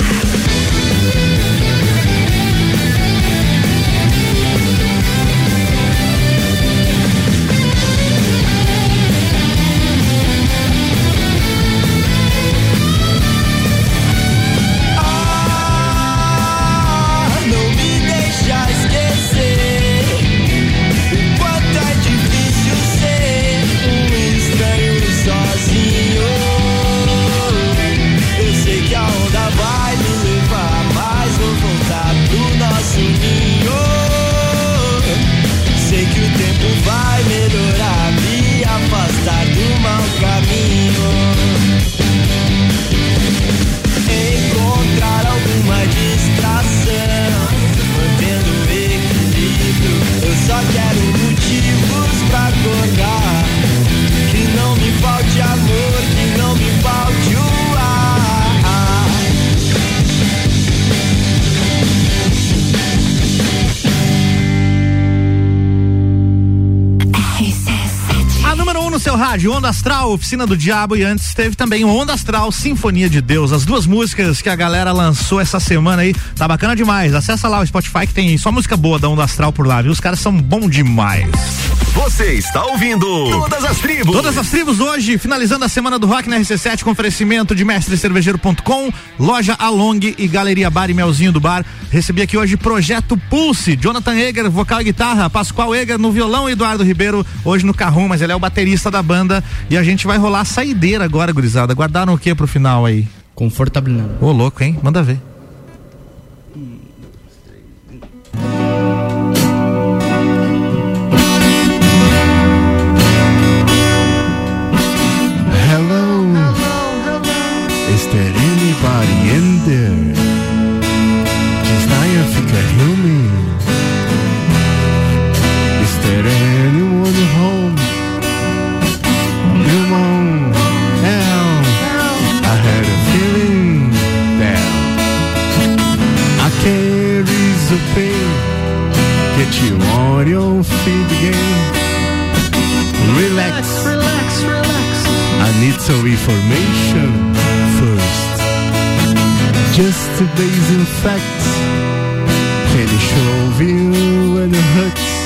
ah. Rádio, Onda Astral, Oficina do Diabo e antes teve também Onda Astral, Sinfonia de Deus, as duas músicas que a galera lançou essa semana aí, tá bacana demais. Acessa lá o Spotify que tem só música boa da Onda Astral por lá, viu? Os caras são bom demais. Você está ouvindo Todas as Tribos. Todas as tribos hoje, finalizando a semana do rock na RC7 com oferecimento de mestrecervejeiro.com, loja Along e Galeria Bar e Melzinho do Bar. Recebi aqui hoje Projeto Pulse, Jonathan Eger, vocal e guitarra, Pascoal Eger no violão e Eduardo Ribeiro hoje no carrom, mas ele é o baterista da banda e a gente vai rolar a saideira agora, gurizada. Guardaram o que pro final aí? Confortabilando. Ô, louco, hein? Manda ver. There? Desire fica me. Is there anyone home? Come on, help. I had a feeling that I can't the pain. Get you on your feet again. Relax, relax, relax. I need some information. Just the basic facts. Can you show you when it hurts?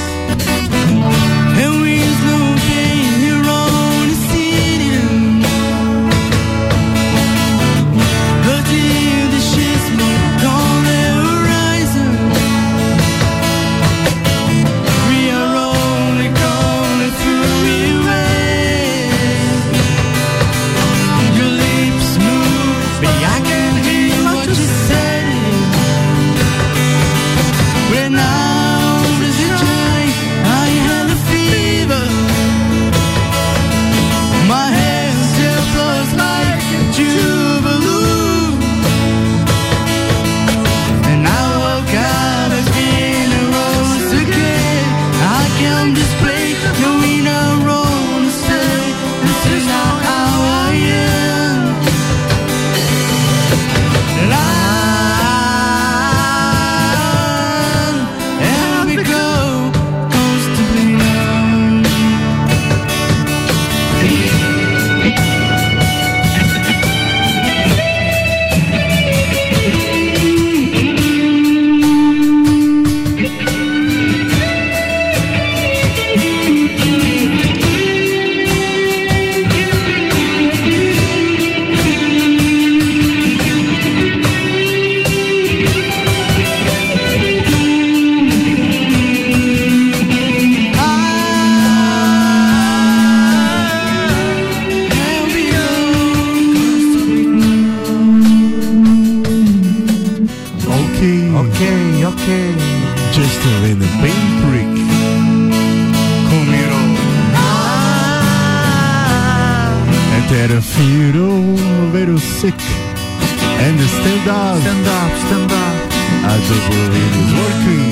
Up, stand up, stand up. I do believe it's working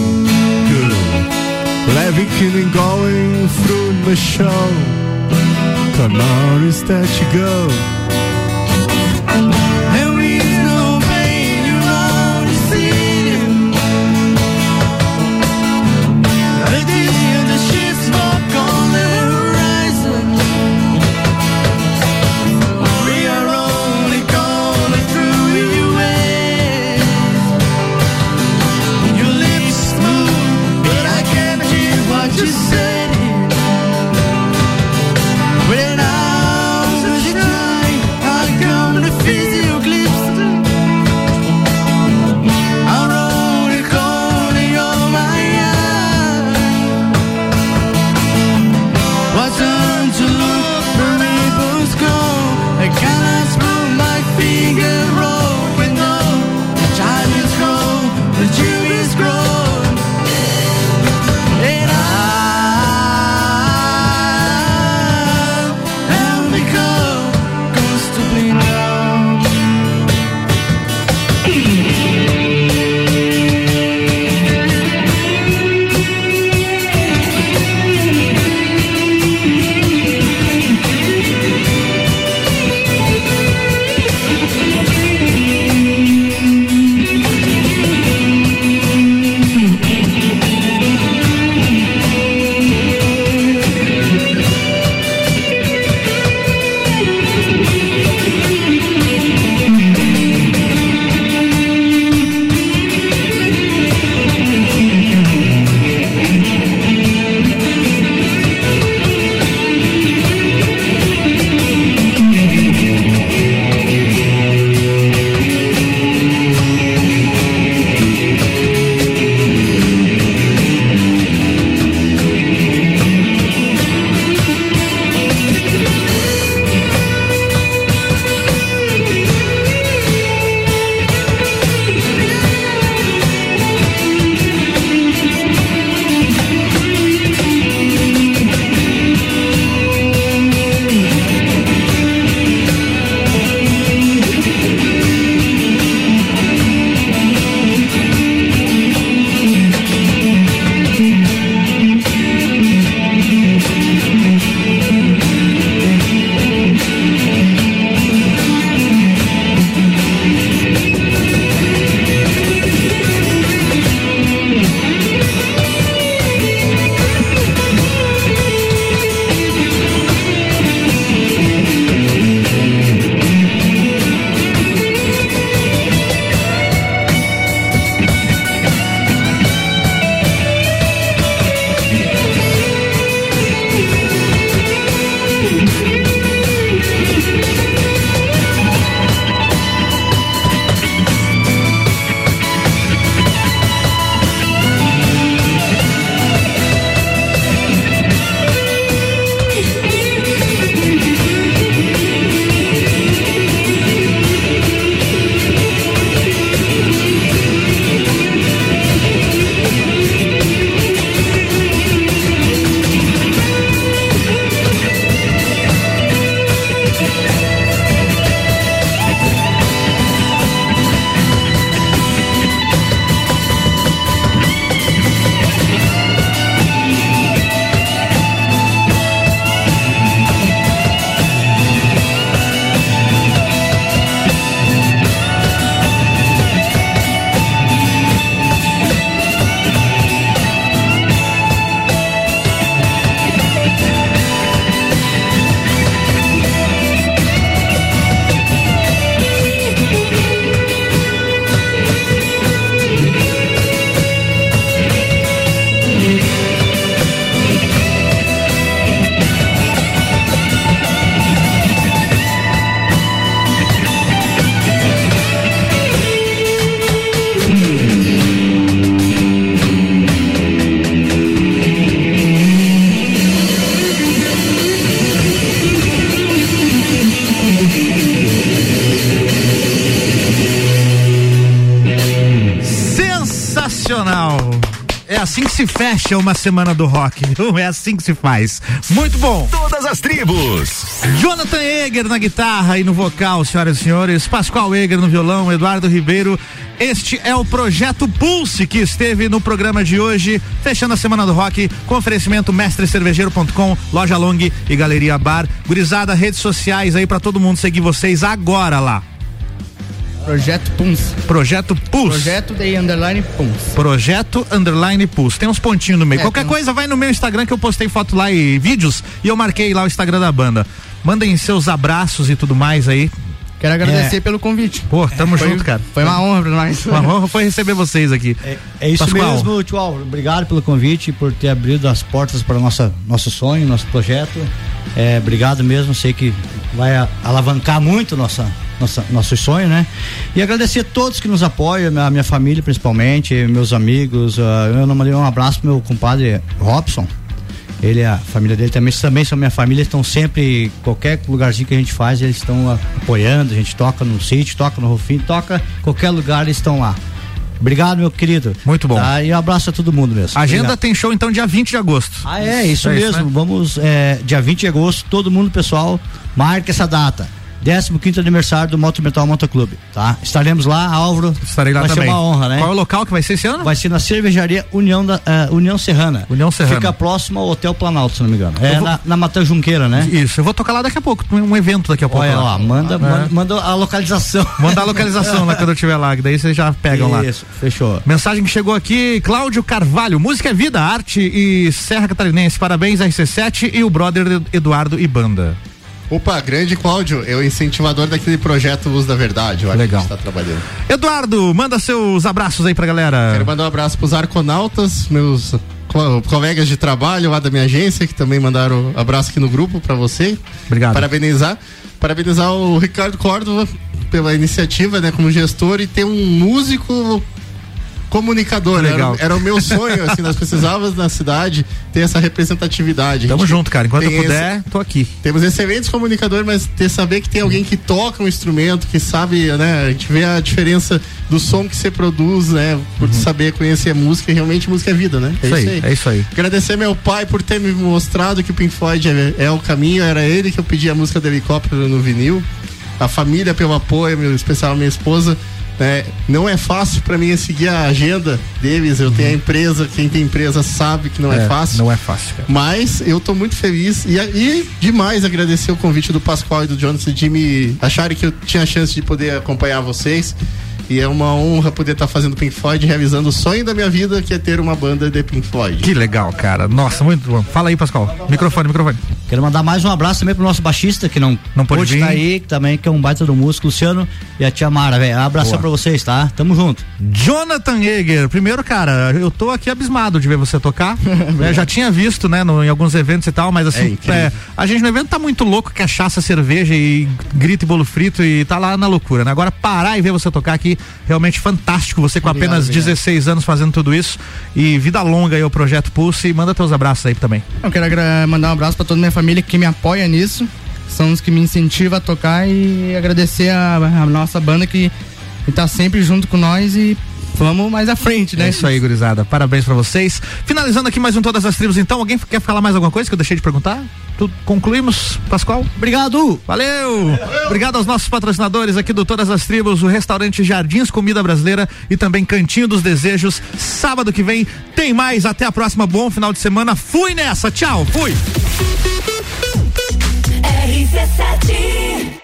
good. Living and going through the show. Come on, is that you go? Fecha uma semana do rock. É assim que se faz. Muito bom. Todas as tribos. Jonathan Eger na guitarra e no vocal, senhoras e senhores. Pascoal Eger no violão, Eduardo Ribeiro. Este é o projeto Pulse que esteve no programa de hoje, fechando a semana do rock, com oferecimento mestrecervejeiro.com, loja Long e Galeria Bar. Gurizada, redes sociais aí pra todo mundo seguir vocês agora lá. Projeto Pulse. Projeto Pulse. Projeto de underline Pulse. Projeto Underline Pulse. Tem uns pontinhos no meio. É, Qualquer tem coisa, vai no meu Instagram que eu postei foto lá e vídeos e eu marquei lá o Instagram da banda. Mandem seus abraços e tudo mais aí. Quero agradecer É. pelo convite. Pô, tamo Foi- junto, cara. Foi uma honra pra nós. Uma honra foi receber vocês aqui. É isso Pascoal. mesmo, tio Álvaro. Obrigado pelo convite, por ter abrido as portas para nossa nosso sonho, nosso projeto. É, obrigado mesmo. Sei que vai alavancar muito nossa nossa nosso sonho, né? E agradecer a todos que nos apoiam, a minha família principalmente, meus amigos. ah, eu não mandei um abraço pro meu compadre Robson. Ele, a família dele também, também são minha família, estão sempre, qualquer lugarzinho que a gente faz, eles estão apoiando, a gente toca no sítio, toca no Rufim, toca qualquer lugar, eles estão lá. Obrigado, meu querido. Muito bom. Tá, e um abraço a todo mundo mesmo. Agenda Obrigado. tem show então dia 20 de agosto. Ah, é, isso É isso, mesmo. né? Vamos, é, dia 20 de agosto, todo mundo, pessoal, marque essa data. 15 aniversário do Moto Metal Motoclube, tá? Estaremos lá, Álvaro. Estarei lá vai também. ser uma honra, né? Qual é o local que vai ser esse ano? Vai ser na cervejaria União, da, eh, União Serrana. União Serrana. Fica próximo ao Hotel Planalto, se não me engano. Eu É vou- na, na Matheus Junqueira, né? Isso, eu vou tocar lá daqui a pouco, um evento daqui a pouco. Olha lá. lá, manda, É. manda, manda a localização. Manda a localização lá quando eu estiver lá, que daí vocês já pegam lá. Isso, fechou. Mensagem que chegou aqui, Cláudio Carvalho, música é vida, arte e Serra Catarinense, parabéns RC7 e o brother Eduardo e banda. Opa, grande Cláudio, é o incentivador daquele projeto Luz da Verdade, eu acho Legal. que está trabalhando. Eduardo, manda seus abraços aí pra galera. Quero mandar um abraço pros arconautas, meus co- colegas de trabalho lá da minha agência, que também mandaram abraço aqui no grupo pra você. Obrigado. Parabenizar. Parabenizar o Ricardo Córdova pela iniciativa, né, como gestor, e ter um músico comunicador. Era, Legal. era o meu sonho, assim, nós precisávamos na cidade ter essa representatividade. Tamo gente junto, cara. Enquanto eu puder, tô aqui. temos excelentes comunicadores, mas ter saber que tem alguém que toca um instrumento, que sabe, né? A gente vê a diferença do som que você produz, né? Por saber conhecer a música, realmente música é vida, né? Isso aí, é isso aí. Agradecer meu pai por ter me mostrado que o Pink Floyd é, é o caminho, era ele que eu pedi a música do helicóptero no vinil. A família pelo apoio, meu, especial a minha esposa. Né? Não é fácil pra mim seguir a agenda deles. Eu tenho a empresa, quem tem empresa sabe que não é, É, fácil. não é fácil, cara. Mas eu tô muito feliz e, e demais agradecer o convite do Pascoal e do Jonathan de me acharem que eu tinha a chance de poder acompanhar vocês. E é uma honra poder estar fazendo Pink Floyd, realizando o sonho da minha vida, que é ter uma banda de Pink Floyd. Que legal, cara. Nossa, muito bom. Fala aí, Pascoal. Microfone, microfone. Quero mandar mais um abraço também pro nosso baixista, que não, Não vir. estar aí, que também que é um baita do músico, Luciano e a tia Mara, velho. Abração Boa. pra vocês, tá? Tamo junto. Jonathan Eger, primeiro, cara, eu tô aqui abismado de ver você tocar. Eu já tinha visto, né, no- em alguns eventos e tal, mas É assim, incrível. é, a gente no evento tá muito louco, cachaça, cerveja e grito e bolo frito e tá lá na loucura, né? Agora parar e ver você tocar aqui, realmente fantástico, você com Obrigado, apenas obrigado. 16 anos fazendo tudo isso e vida longa aí o Projeto Pulse e manda teus abraços aí também. Eu quero mandar um abraço pra toda a minha família que me apoia nisso. São os que me incentivam a tocar e agradecer a, a nossa banda que, que tá sempre junto com nós e vamos mais à frente, né? É isso aí, gurizada. Parabéns pra vocês. Finalizando aqui mais um Todas as Tribos, então. Alguém quer falar mais alguma coisa que eu deixei de perguntar? Tudo concluímos, Pascoal? Obrigado! Valeu! Obrigado aos nossos patrocinadores aqui do Todas as Tribos, o restaurante Jardins Comida Brasileira e também Cantinho dos Desejos. Sábado que vem tem mais. Até a próxima. Bom final de semana. Fui nessa. Tchau. Fui. RC7